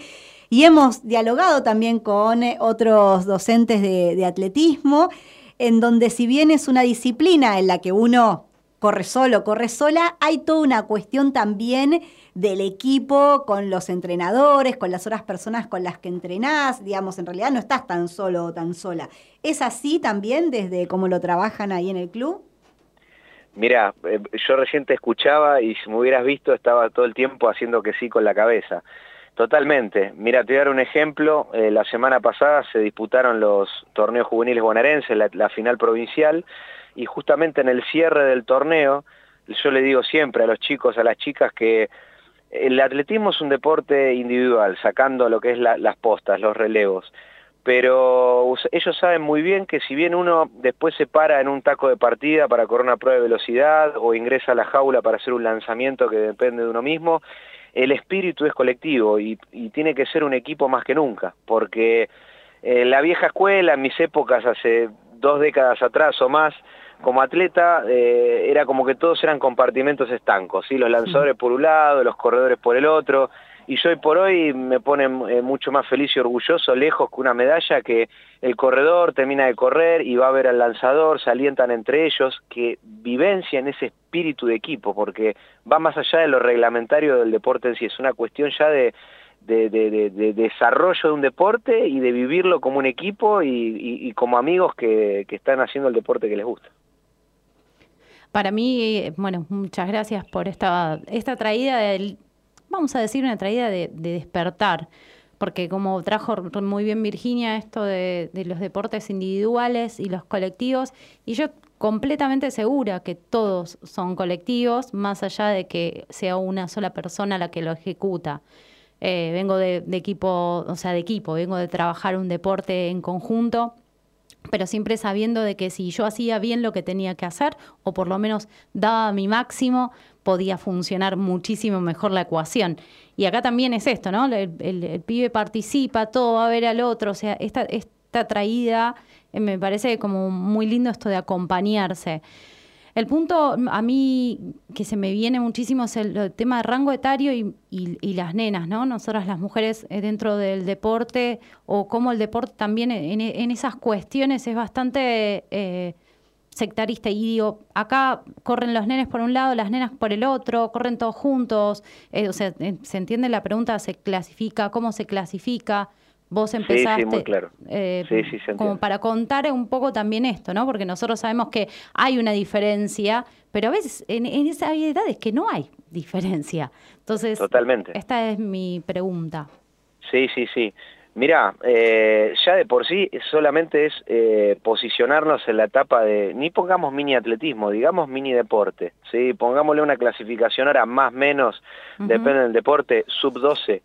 y hemos dialogado también con eh, otros docentes de, atletismo, en donde si bien es una disciplina en la que uno corre solo, corre sola, hay toda una cuestión también del equipo con los entrenadores, con las otras personas con las que entrenás, digamos, en realidad no estás tan solo o tan sola. ¿Es así también desde cómo lo trabajan ahí en el club?
Mira, eh, yo recién te escuchaba y si me hubieras visto estaba todo el tiempo haciendo que sí con la cabeza. Totalmente. Mira, te voy a dar un ejemplo. Eh, la semana pasada se disputaron los torneos juveniles bonaerenses, la, final provincial, y justamente en el cierre del torneo, yo le digo siempre a los chicos, a las chicas, que el atletismo es un deporte individual, sacando lo que es la- las postas, los relevos. Pero ellos saben muy bien que si bien uno después se para en un taco de partida para correr una prueba de velocidad o ingresa a la jaula para hacer un lanzamiento que depende de uno mismo, el espíritu es colectivo y, y tiene que ser un equipo más que nunca, porque en la vieja escuela, en mis épocas, hace dos décadas atrás o más, como atleta eh, era como que todos eran compartimentos estancos, ¿sí? los lanzadores por un lado, los corredores por el otro, y hoy por hoy me pone eh, mucho más feliz y orgulloso, lejos que una medalla, que el corredor termina de correr y va a ver al lanzador, se alientan entre ellos, que vivencian ese espíritu de equipo, porque va más allá de lo reglamentario del deporte en sí, es una cuestión ya de, de, de, de, desarrollo de un deporte y de vivirlo como un equipo y, y, como amigos que, que, están haciendo el deporte que les gusta.
Para mí, bueno, muchas gracias por esta, esta traída del, vamos a decir, una traída de, despertar, porque como trajo muy bien Virginia esto de, de los deportes individuales y los colectivos, y yo completamente segura que todos son colectivos, más allá de que sea una sola persona la que lo ejecuta. Eh, vengo de, equipo, o sea, de equipo, vengo de trabajar un deporte en conjunto, pero siempre sabiendo de que si yo hacía bien lo que tenía que hacer, o por lo menos daba mi máximo, podía funcionar muchísimo mejor la ecuación. Y acá también es esto, ¿no? El, pibe participa, todo va a ver al otro, o sea, esta, traída eh, me parece como muy lindo esto de acompañarse. El punto a mí que se me viene muchísimo es el, tema de rango etario y, las nenas, ¿no? Nosotras las mujeres eh, dentro del deporte o cómo el deporte también en, esas cuestiones es bastante eh, sectarista. Y digo, acá corren los nenes por un lado, las nenas por el otro, corren todos juntos. o sea, ¿se entiende la pregunta? ¿Se clasifica? ¿Cómo se clasifica? Vos empezaste
sí, claro.
Eh, como para contar un poco también esto, ¿no? Porque nosotros sabemos que hay una diferencia, pero a veces en, en esa edad es que no hay diferencia. Entonces,
Totalmente.
esta es mi pregunta.
Sí, sí, sí. Mira, eh, ya de por sí solamente es eh, posicionarnos en la etapa de, ni pongamos mini atletismo, digamos mini deporte, ¿sí? pongámosle una clasificación ahora más menos, depende del deporte, sub 12,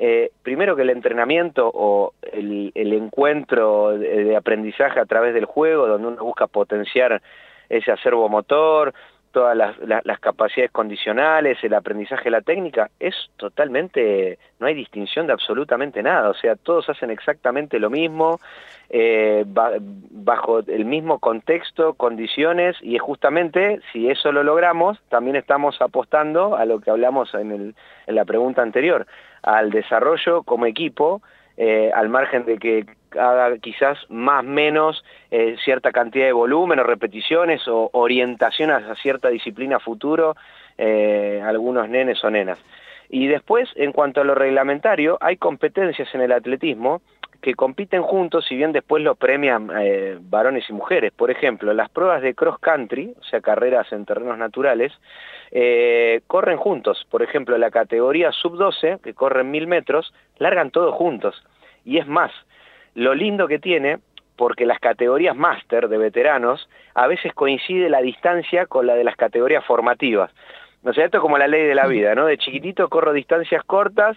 eh, primero que el entrenamiento o el, encuentro de, aprendizaje a través del juego, donde uno busca potenciar ese acervo motor, todas las, capacidades condicionales, el aprendizaje la técnica, es totalmente, no hay distinción de absolutamente nada, o sea, todos hacen exactamente lo mismo, eh, bajo el mismo contexto, condiciones, y es justamente, si eso lo logramos, también estamos apostando a lo que hablamos en, en la pregunta anterior, al desarrollo como equipo, eh, al margen de que haga quizás más menos eh, cierta cantidad de volumen o repeticiones o orientación a cierta disciplina futuro, eh, algunos nenes o nenas. Y después, en cuanto a lo reglamentario, hay competencias en el atletismo que compiten juntos, si bien después lo premian eh, varones y mujeres. Por ejemplo, las pruebas de cross country, o sea, carreras en terrenos naturales, corren juntos. Por ejemplo, la categoría sub-12, que corren mil metros, largan todos juntos. Y es más, lo lindo que tiene, porque las categorías máster de veteranos, a veces coincide la distancia con la de las categorías formativas. O sea, esto es como la ley de la vida, ¿no? De chiquitito corro distancias cortas,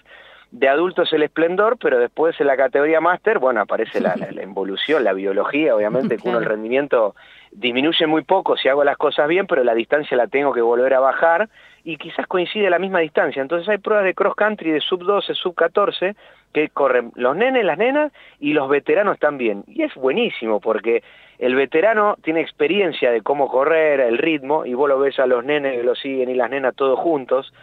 de adultos el esplendor, pero después en la categoría máster, bueno, aparece la, la, involución, la biología, obviamente, que uno el rendimiento disminuye muy poco si hago las cosas bien, pero la distancia la tengo que volver a bajar y quizás coincide la misma distancia. Entonces hay pruebas de cross country de sub 12, sub 14 que corren los nenes, las nenas y los veteranos también. Y es buenísimo porque el veterano tiene experiencia de cómo correr, el ritmo, y vos lo ves a los nenes que lo siguen y las nenas todos juntos.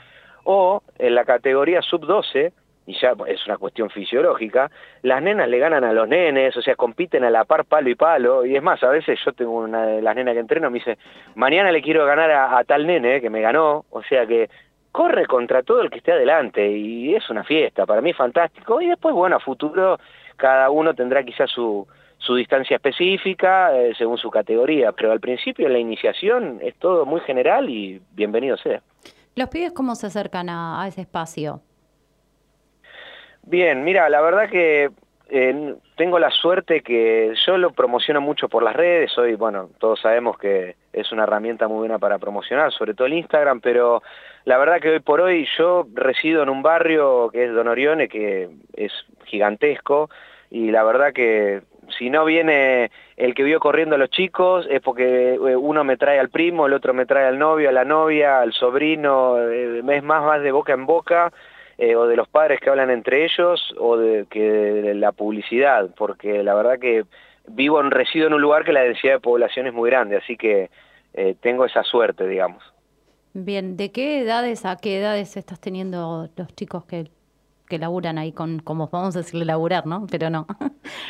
O en la categoría sub 12 y ya es una cuestión fisiológica, las nenas le ganan a los nenes, o sea, compiten a la par palo y palo, y es más, a veces yo tengo una de las nenas que entreno, me dice, mañana le quiero ganar a, tal nene que me ganó, o sea que corre contra todo el que esté adelante, y es una fiesta, para mí es fantástico, y después, bueno, a futuro cada uno tendrá quizás su, su distancia específica eh, según su categoría, pero al principio la iniciación es todo muy general y bienvenido sea.
¿Los pibes cómo se acercan a ese espacio?
Bien, mira, la verdad que eh, tengo la suerte que yo lo promociono mucho por las redes, hoy, bueno, todos sabemos que es una herramienta muy buena para promocionar, sobre todo el Instagram, pero la verdad que hoy por hoy yo resido en un barrio que es Don Orione, que es gigantesco, y la verdad que si no viene el que vio corriendo a los chicos es porque eh, uno me trae al primo, el otro me trae al novio, a la novia, al sobrino, eh, es más, más de boca en boca, eh, o de los padres que hablan entre ellos o de, que de la publicidad, porque la verdad que vivo en resido en un lugar que la densidad de población es muy grande, así que eh, tengo esa suerte, digamos.
Bien, ¿de qué edades a qué edades estás teniendo los chicos que, que laburan ahí con, como vamos a decirle laburar, ¿no? Pero no.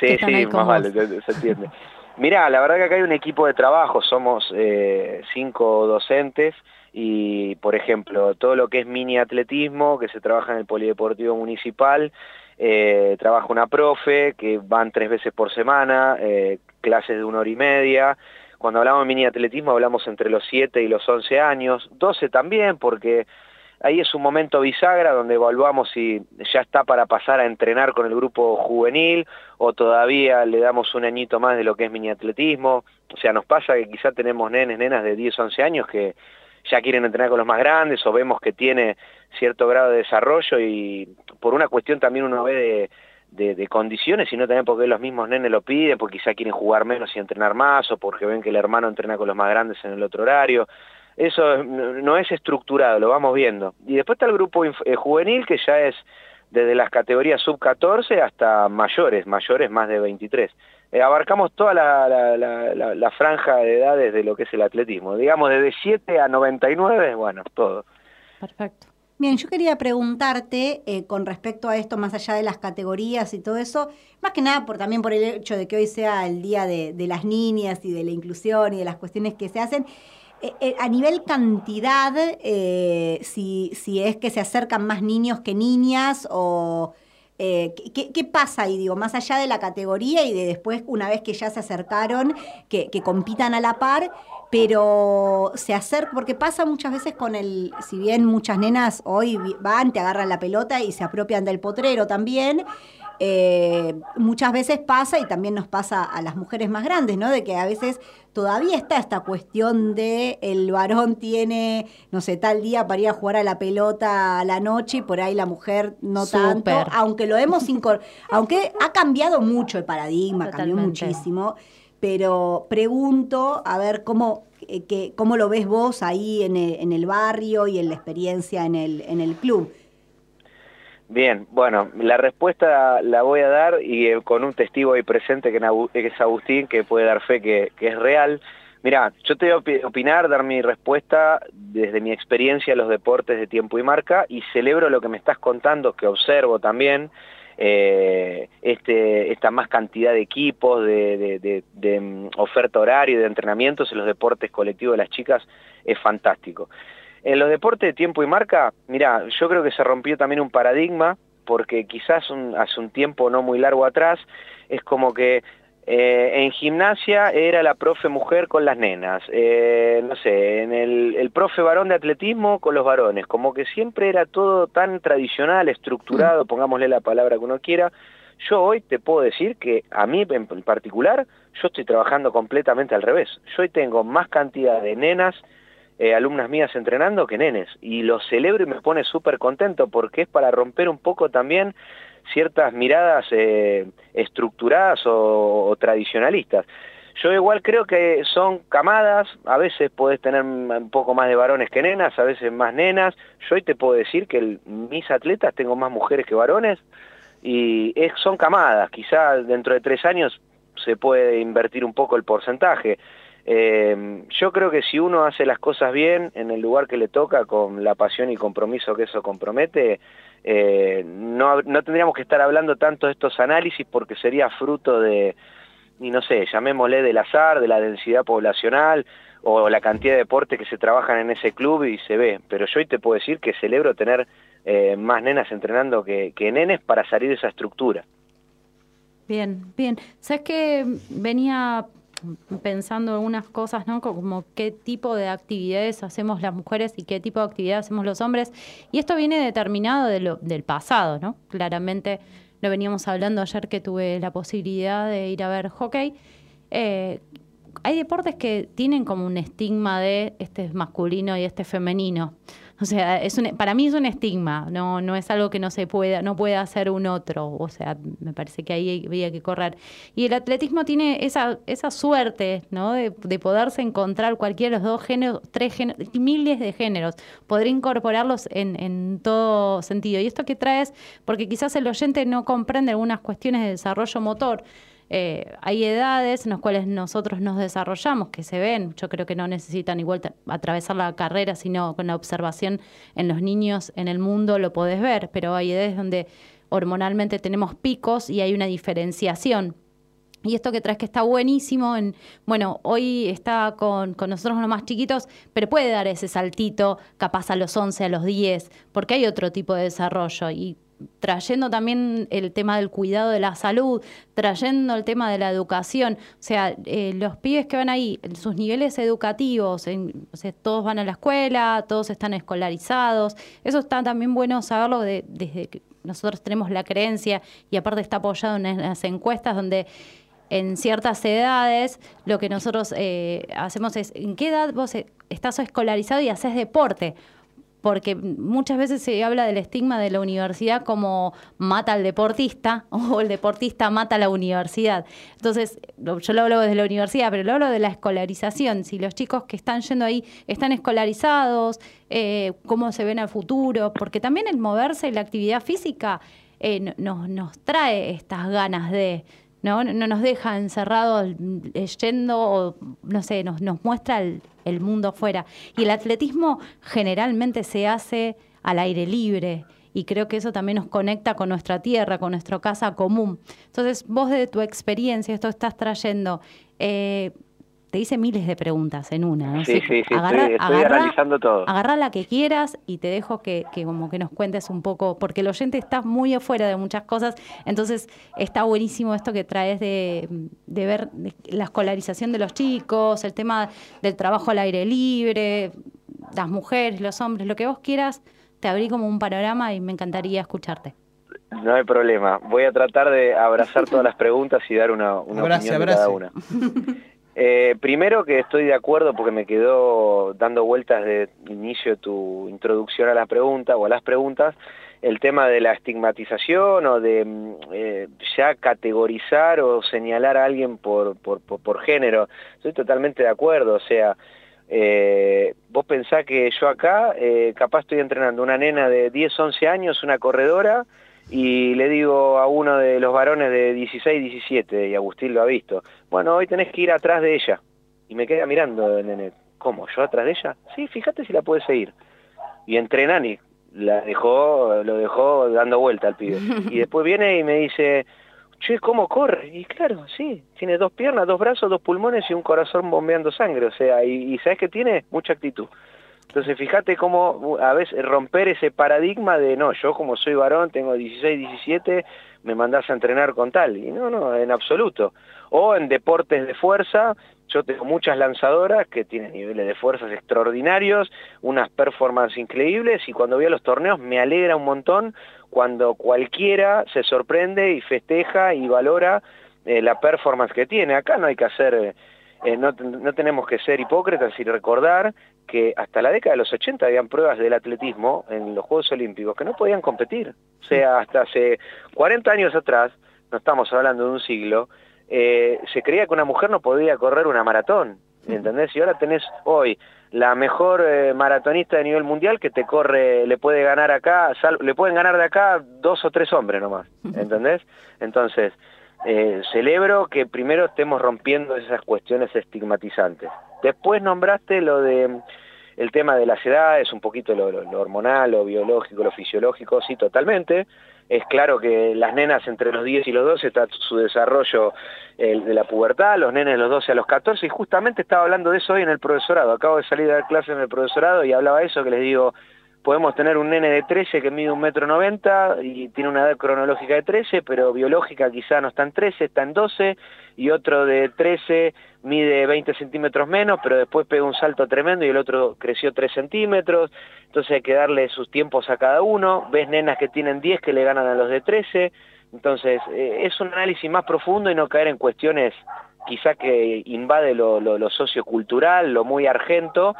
Sí, sí, más vale, se entiende. Mirá, la verdad que acá hay un equipo de trabajo, somos eh, cinco docentes y, por ejemplo, todo lo que es mini atletismo, que se trabaja en el Polideportivo Municipal, eh, trabaja una profe que van tres veces por semana, eh, clases de una hora y media. Cuando hablamos de mini atletismo hablamos entre los 7 y los 11 años, 12 también, porque ahí es un momento bisagra donde evaluamos si ya está para pasar a entrenar con el grupo juvenil o todavía le damos un añito más de lo que es mini atletismo. O sea, nos pasa que quizá tenemos nenes, nenas de 10, 11 años que ya quieren entrenar con los más grandes o vemos que tiene cierto grado de desarrollo y por una cuestión también uno ve de, de, condiciones, sino también porque los mismos nenes lo piden, porque quizá quieren jugar menos y entrenar más, o porque ven que el hermano entrena con los más grandes en el otro horario. Eso no es estructurado, lo vamos viendo. Y después está el grupo eh, juvenil, que ya es desde las categorías sub-14 hasta mayores, mayores más de 23. Eh, abarcamos toda la, la, la, franja de edades de lo que es el atletismo. Digamos, desde 7 a 99, bueno, todo.
Perfecto. Bien, yo quería preguntarte eh, con respecto a esto, más allá de las categorías y todo eso, más que nada por, también por el hecho de que hoy sea el día de, de las niñas y de la inclusión y de las cuestiones que se hacen, eh, eh, a nivel cantidad, eh, si, si, es que se acercan más niños que niñas o ¿qué, pasa ahí, digo, más allá de la categoría y de después, una vez que ya se acercaron, que, compitan a la par, pero se acerca, porque pasa muchas veces con el, si bien muchas nenas hoy van, te agarran la pelota y se apropian del potrero también, eh, muchas veces pasa y también nos pasa a las mujeres más grandes, ¿no? De que a veces todavía está esta cuestión de el varón tiene, no sé, tal día para ir a jugar a la pelota a la noche y por ahí la mujer no tanto, aunque lo hemos aunque ha cambiado mucho el paradigma, cambió muchísimo, pero pregunto a ver cómo eh, que, cómo lo ves vos ahí en el, en el barrio y en la experiencia en el, en el club.
Bien, bueno, la respuesta la voy a dar y eh, con un testigo ahí presente que, es Agustín, que puede dar fe que, es real. Mira, yo te voy a opinar, dar mi respuesta desde mi experiencia en los deportes de tiempo y marca y celebro lo que me estás contando, que observo también, eh, este, esta más cantidad de equipos, de, de, mm, oferta horaria y de entrenamientos en los deportes colectivos de las chicas, es fantástico. En los deportes de tiempo y marca, mira, yo creo que se rompió también un paradigma, porque quizás hace un tiempo no muy largo atrás, es como que eh, en gimnasia era la profe mujer con las nenas, eh, no sé, en el, el, profe varón de atletismo con los varones, como que siempre era todo tan tradicional, estructurado, mm. pongámosle la palabra que uno quiera. Yo hoy te puedo decir que a mí en particular, yo estoy trabajando completamente al revés. Yo hoy tengo más cantidad de nenas eh, alumnas mías entrenando que nenes. Y lo celebro y me pone súper contento porque es para romper un poco también ciertas miradas eh, estructuradas o, tradicionalistas. Yo igual creo que son camadas, a veces podés tener un poco más de varones que nenas, a veces más nenas. Yo hoy te puedo decir que mis atletas tengo más mujeres que varones y son camadas. Quizá dentro de tres años se puede invertir un poco el porcentaje. Eh, yo creo que si uno hace las cosas bien en el lugar que le toca, con la pasión y compromiso que eso compromete, eh, no, no tendríamos que estar hablando tanto de estos análisis porque sería fruto de, y no sé, llamémosle del azar, de la densidad poblacional o la cantidad de deportes que se trabajan en ese club y se ve. Pero yo hoy te puedo decir que celebro tener eh, más nenas entrenando que, que nenes para salir de esa estructura.
Bien, bien. ¿Sabes que venía pensando algunas cosas, ¿no? Como qué tipo de actividades hacemos las mujeres y qué tipo de actividades hacemos los hombres. Y esto viene determinado de lo, del pasado, ¿no? Claramente lo veníamos hablando ayer que tuve la posibilidad de ir a ver hockey. Eh, hay deportes que tienen como un estigma de este es masculino y este es femenino. O sea, es un, para mí es un estigma, no, no es algo que no se pueda, no puede hacer un otro. O sea, me parece que ahí había que correr. Y el atletismo tiene esa, esa suerte, ¿no? De, poderse encontrar cualquiera de los dos géneros, tres géneros, miles de géneros, poder incorporarlos en, en todo sentido. Y esto que traes, porque quizás el oyente no comprende algunas cuestiones de desarrollo motor. Eh, hay edades en las cuales nosotros nos desarrollamos, que se ven, yo creo que no necesitan igual atravesar la carrera, sino con la observación en los niños en el mundo lo podés ver, pero hay edades donde hormonalmente tenemos picos y hay una diferenciación. Y esto que traes que está buenísimo, en, bueno, hoy está con, nosotros los más chiquitos, pero puede dar ese saltito capaz a los 11, a los 10, porque hay otro tipo de desarrollo. Y trayendo también el tema del cuidado de la salud, trayendo el tema de la educación, o sea, eh, los pibes que van ahí, sus niveles educativos, en, o sea, todos van a la escuela, todos están escolarizados, eso está también bueno saberlo de, desde que nosotros tenemos la creencia y aparte está apoyado en las encuestas donde en ciertas edades lo que nosotros eh, hacemos es, ¿en qué edad vos estás escolarizado y haces deporte? Porque muchas veces se habla del estigma de la universidad como mata al deportista o el deportista mata a la universidad. Entonces, yo lo hablo desde la universidad, pero lo hablo de la escolarización. Si los chicos que están yendo ahí están escolarizados, eh, cómo se ven al futuro, porque también el moverse y la actividad física eh, nos, nos trae estas ganas de ¿no? No nos deja encerrados yendo o, no sé, nos, muestra el, el mundo afuera. Y el atletismo generalmente se hace al aire libre y creo que eso también nos conecta con nuestra tierra, con nuestra casa común. Entonces, vos de tu experiencia, esto estás trayendo, eh, te hice miles de preguntas en una. ¿no?
Sí, sí, sí, estoy, analizando todo.
Agarra la que quieras y te dejo que, que, como que nos cuentes un poco, porque el oyente está muy afuera de muchas cosas, entonces está buenísimo esto que traes de, de ver la escolarización de los chicos, el tema del trabajo al aire libre, las mujeres, los hombres, lo que vos quieras, te abrí como un panorama y me encantaría escucharte.
No hay problema. Voy a tratar de abrazar todas las preguntas y dar una, una
abrace,
opinión
abrace.
cada una. Eh, primero que estoy de acuerdo porque me quedó dando vueltas de inicio tu introducción a la pregunta o a las preguntas, el tema de la estigmatización o de eh, ya categorizar o señalar a alguien por, por, por, por género. Estoy totalmente de acuerdo, o sea, eh, vos pensás que yo acá eh, capaz estoy entrenando una nena de 10, 11 años, una corredora, y le digo a uno de los varones de 16, 17, y Agustín lo ha visto, bueno, hoy tenés que ir atrás de ella. Y me queda mirando el nene, ¿cómo? ¿Yo atrás de ella? Sí, fíjate si la puedes seguir. Y entrenan y la dejó, lo dejó dando vuelta al pibe. Y después viene y me dice, che, ¿cómo corre? Y claro, sí, tiene dos piernas, dos brazos, dos pulmones y un corazón bombeando sangre. O sea, y, y ¿sabes qué tiene? Mucha actitud. Entonces, fíjate cómo a veces romper ese paradigma de, no, yo como soy varón, tengo 16, 17, me mandás a entrenar con tal. Y no, no, en absoluto. O en deportes de fuerza, yo tengo muchas lanzadoras que tienen niveles de fuerzas extraordinarios, unas performances increíbles, y cuando voy a los torneos me alegra un montón cuando cualquiera se sorprende y festeja y valora eh, la performance que tiene. Acá no hay que hacer... Eh, no, no, tenemos que ser hipócritas y recordar que hasta la década de los 80 habían pruebas del atletismo en los Juegos Olímpicos que no podían competir. O sea, hasta hace 40 años atrás, no estamos hablando de un siglo, eh, se creía que una mujer no podía correr una maratón. ¿Entendés? Y ahora tenés hoy la mejor eh, maratonista de nivel mundial que te corre, le puede ganar acá, sal, le pueden ganar de acá dos o tres hombres nomás. ¿Entendés? Entonces, eh, celebro que primero estemos rompiendo esas cuestiones estigmatizantes. Después nombraste lo de el tema de las edades, un poquito lo, hormonal, lo biológico, lo fisiológico, sí, totalmente. Es claro que las nenas entre los 10 y los 12 está su desarrollo de la pubertad, los nenes de los 12 a los 14, y justamente estaba hablando de eso hoy en el profesorado. Acabo de salir de dar clases en el profesorado y hablaba de eso, que les digo, podemos tener un nene de 13 que mide un metro noventa y tiene una edad cronológica de 13, pero biológica quizá no está en 13, está en 12, y otro de 13 mide 20 centímetros menos, pero después pega un salto tremendo y el otro creció 3 centímetros, entonces hay que darle sus tiempos a cada uno, ves nenas que tienen 10 que le ganan a los de 13, entonces eh, es un análisis más profundo y no caer en cuestiones quizá que invade lo, lo sociocultural, lo muy argento,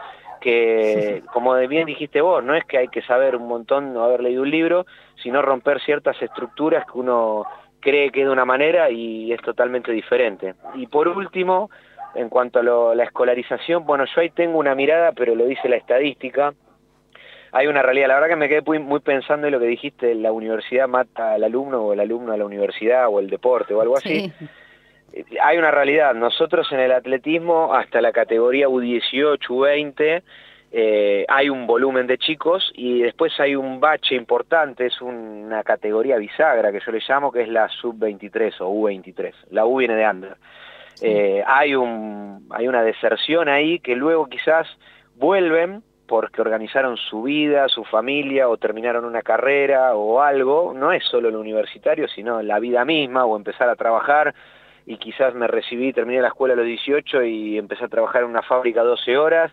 que, como bien dijiste vos, no es que hay que saber un montón o haber leído un libro, sino romper ciertas estructuras que uno cree que es de una manera y es totalmente diferente. Y por último, en cuanto a lo, la escolarización, bueno, yo ahí tengo una mirada, pero lo dice la estadística, hay una realidad, la verdad que me quedé muy, pensando en lo que dijiste, la universidad mata al alumno o el alumno a la universidad o el deporte o algo así. Sí hay una realidad, nosotros en el atletismo hasta la categoría U18, U20 eh, hay un volumen de chicos y después hay un bache importante, es una categoría bisagra que yo le llamo, que es la sub-23 o U23. La U viene de under. Eh, hay, un, hay una deserción ahí que luego quizás vuelven porque organizaron su vida, su familia o terminaron una carrera o algo, no es solo lo universitario, sino la vida misma o empezar a trabajar y quizás me recibí, terminé la escuela a los 18 y empecé a trabajar en una fábrica 12 horas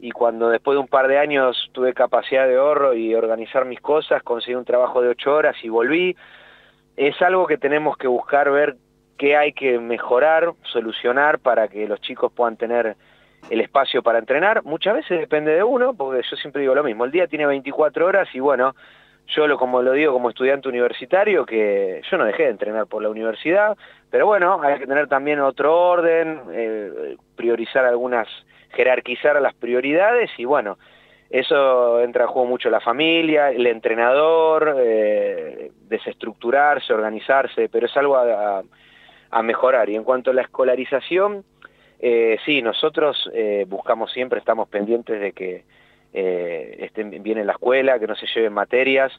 y cuando después de un par de años tuve capacidad de ahorro y organizar mis cosas, conseguí un trabajo de 8 horas y volví, es algo que tenemos que buscar ver qué hay que mejorar, solucionar para que los chicos puedan tener el espacio para entrenar. Muchas veces depende de uno, porque yo siempre digo lo mismo, el día tiene 24 horas y bueno, yo lo como lo digo como estudiante universitario, que yo no dejé de entrenar por la universidad, pero bueno, hay que tener también otro orden, eh, priorizar algunas, jerarquizar las prioridades y bueno, eso entra en juego mucho la familia, el entrenador, eh, desestructurarse, organizarse, pero es algo a, mejorar. Y en cuanto a la escolarización, eh, sí, nosotros eh, buscamos siempre, estamos pendientes de que eh, estén bien en la escuela, que no se lleven materias,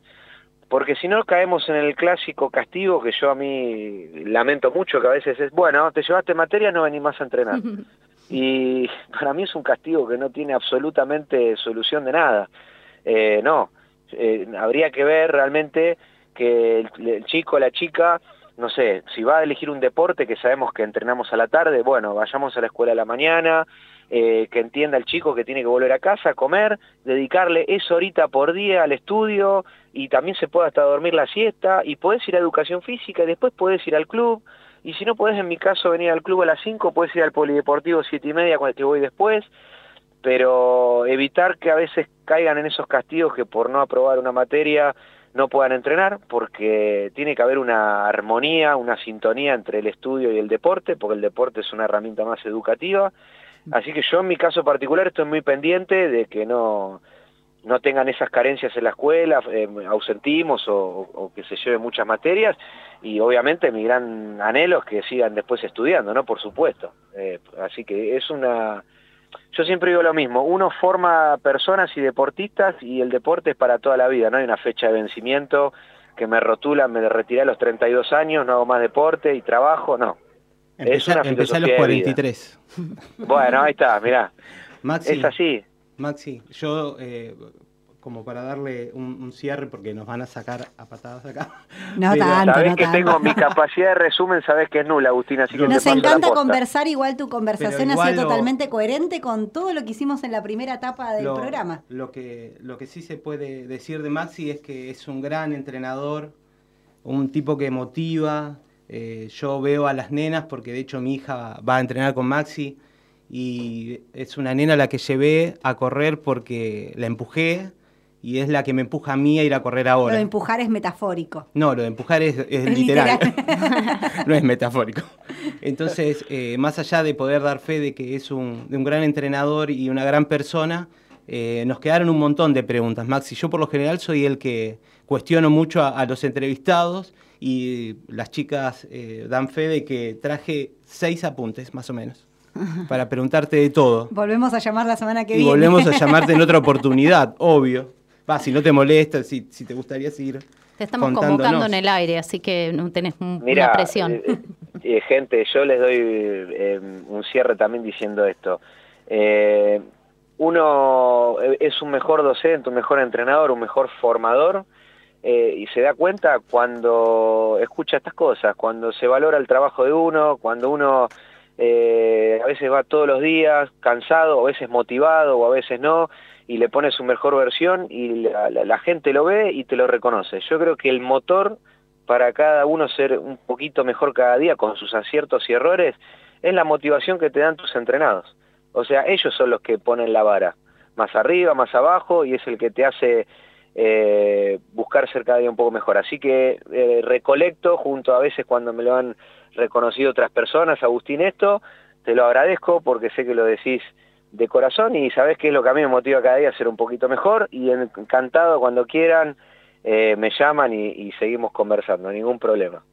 porque si no caemos en el clásico castigo que yo a mí lamento mucho, que a veces es, bueno, te llevaste materia, no venís más a entrenar. y para mí es un castigo que no tiene absolutamente solución de nada. Eh, no, eh, habría que ver realmente que el, el chico, la chica, no sé, si va a elegir un deporte que sabemos que entrenamos a la tarde, bueno, vayamos a la escuela a la mañana, eh, que entienda el chico que tiene que volver a casa, comer, dedicarle esa horita por día al estudio y también se puede hasta dormir la siesta y podés ir a educación física y después podés ir al club y si no podés en mi caso venir al club a las 5, podés ir al polideportivo siete y media cuando te voy después, pero evitar que a veces caigan en esos castigos que por no aprobar una materia no puedan entrenar porque tiene que haber una armonía, una sintonía entre el estudio y el deporte, porque el deporte es una herramienta más educativa. Así que yo en mi caso particular estoy muy pendiente de que no, no tengan esas carencias en la escuela, eh, ausentismos o, o, que se lleven muchas materias y obviamente mi gran anhelo es que sigan después estudiando, ¿no? Por supuesto. Eh, así que es una yo siempre digo lo mismo, uno forma personas y deportistas y el deporte es para toda la vida, no hay una fecha de vencimiento que me rotula, me retiré a los 32 años, no hago más deporte y trabajo, no.
Empecé, es una empecé a los 43.
Bueno, ahí está, mirá.
Maxi,
es así.
Maxi, yo eh, como para darle un, un, cierre porque nos van a sacar a patadas acá.
No Pero, tanto,
sabés
no
que
tanto.
tengo mi capacidad de resumen, sabes que es nula, Agustina, así que
Nos encanta conversar, igual tu conversación ha sido
lo-
totalmente coherente con todo lo que hicimos en la primera etapa del
lo,
programa.
Lo que, lo que sí se puede decir de Maxi es que es un gran entrenador, un tipo que motiva. Eh, yo veo a las nenas, porque de hecho mi hija va a entrenar con Maxi, y es una nena la que llevé a correr porque la empujé, y es la que me empuja a mí a ir a correr
Lo
ahora.
de empujar es metafórico.
No, lo de empujar es, es
Es
literal, no es metafórico. Entonces, eh, más allá de poder dar fe de que es un, de un gran entrenador y una gran persona, eh, nos quedaron un montón de preguntas, Maxi. Yo por lo general soy el que cuestiono mucho a, a los entrevistados y las chicas eh, dan fe de que traje seis apuntes, más o menos, para preguntarte de todo.
Volvemos a llamar la semana que
Y
viene.
volvemos a llamarte en otra oportunidad, obvio. Va, si no te molesta, si, si te gustaría seguir.
Te estamos
contándonos.
convocando en el aire, así que no tenés una presión.
eh, eh, gente, yo les doy eh, un cierre también diciendo esto. Eh, uno es un mejor docente, un mejor entrenador, un mejor formador eh, y se da cuenta cuando escucha estas cosas, cuando se valora el trabajo de uno, cuando uno eh, a veces va todos los días cansado, a veces motivado, o a veces no, y le pone su mejor versión y la- la gente lo ve y te lo reconoce. Yo creo que el motor para cada uno ser un poquito mejor cada día con sus aciertos y errores es la motivación que te dan tus entrenados. O sea, ellos son los que ponen la vara, más arriba, más abajo, y es el que te hace eh, buscar ser cada día un poco mejor. Así que eh, recolecto junto a veces cuando me lo han reconocido otras personas, Agustín, esto, te lo agradezco porque sé que lo decís de corazón y sabés que es lo que a mí me motiva cada día a ser un poquito mejor y encantado cuando quieran eh, me llaman y seguimos conversando, ningún problema.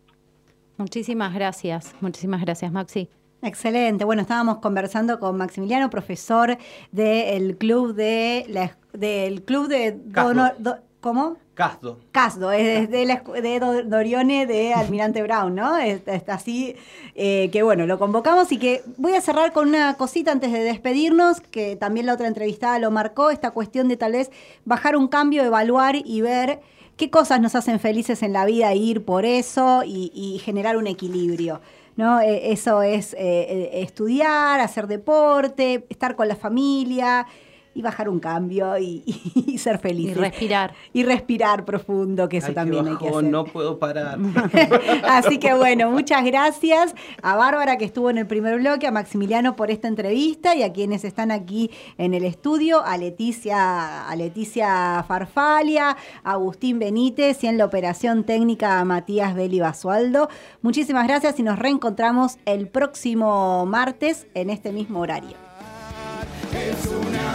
Muchísimas gracias, muchísimas gracias, Maxi.
Excelente. Bueno, estábamos conversando con Maximiliano, profesor del club de la, del club de dono- do- ¿cómo?
Casdo.
Casdo, es de, la de Do- Dorione de Almirante Brown, ¿no? Es- Está así, eh, que bueno, lo convocamos y que voy a cerrar con una cosita antes de despedirnos, que también la otra entrevistada lo marcó, esta cuestión de tal vez bajar un cambio, evaluar y ver qué cosas nos hacen felices en la vida, e ir por eso y, y generar un equilibrio. ¿No? Eh, eso es eh, eh, estudiar, hacer deporte, estar con la familia y bajar un cambio y, y ser felices.
Y respirar.
Y respirar profundo, que eso
Ay,
también hay que hacer.
no puedo parar.
Así que bueno, muchas gracias a Bárbara que estuvo en el primer bloque, a Maximiliano por esta entrevista y a quienes están aquí en el estudio, a Leticia, a Leticia Farfalia, a Agustín Benítez y en la operación técnica a Matías Beli Basualdo. Muchísimas gracias y nos reencontramos el próximo martes en este mismo horario.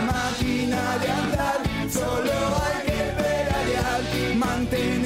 Máquina de andar, solo hay que pedalear, mantener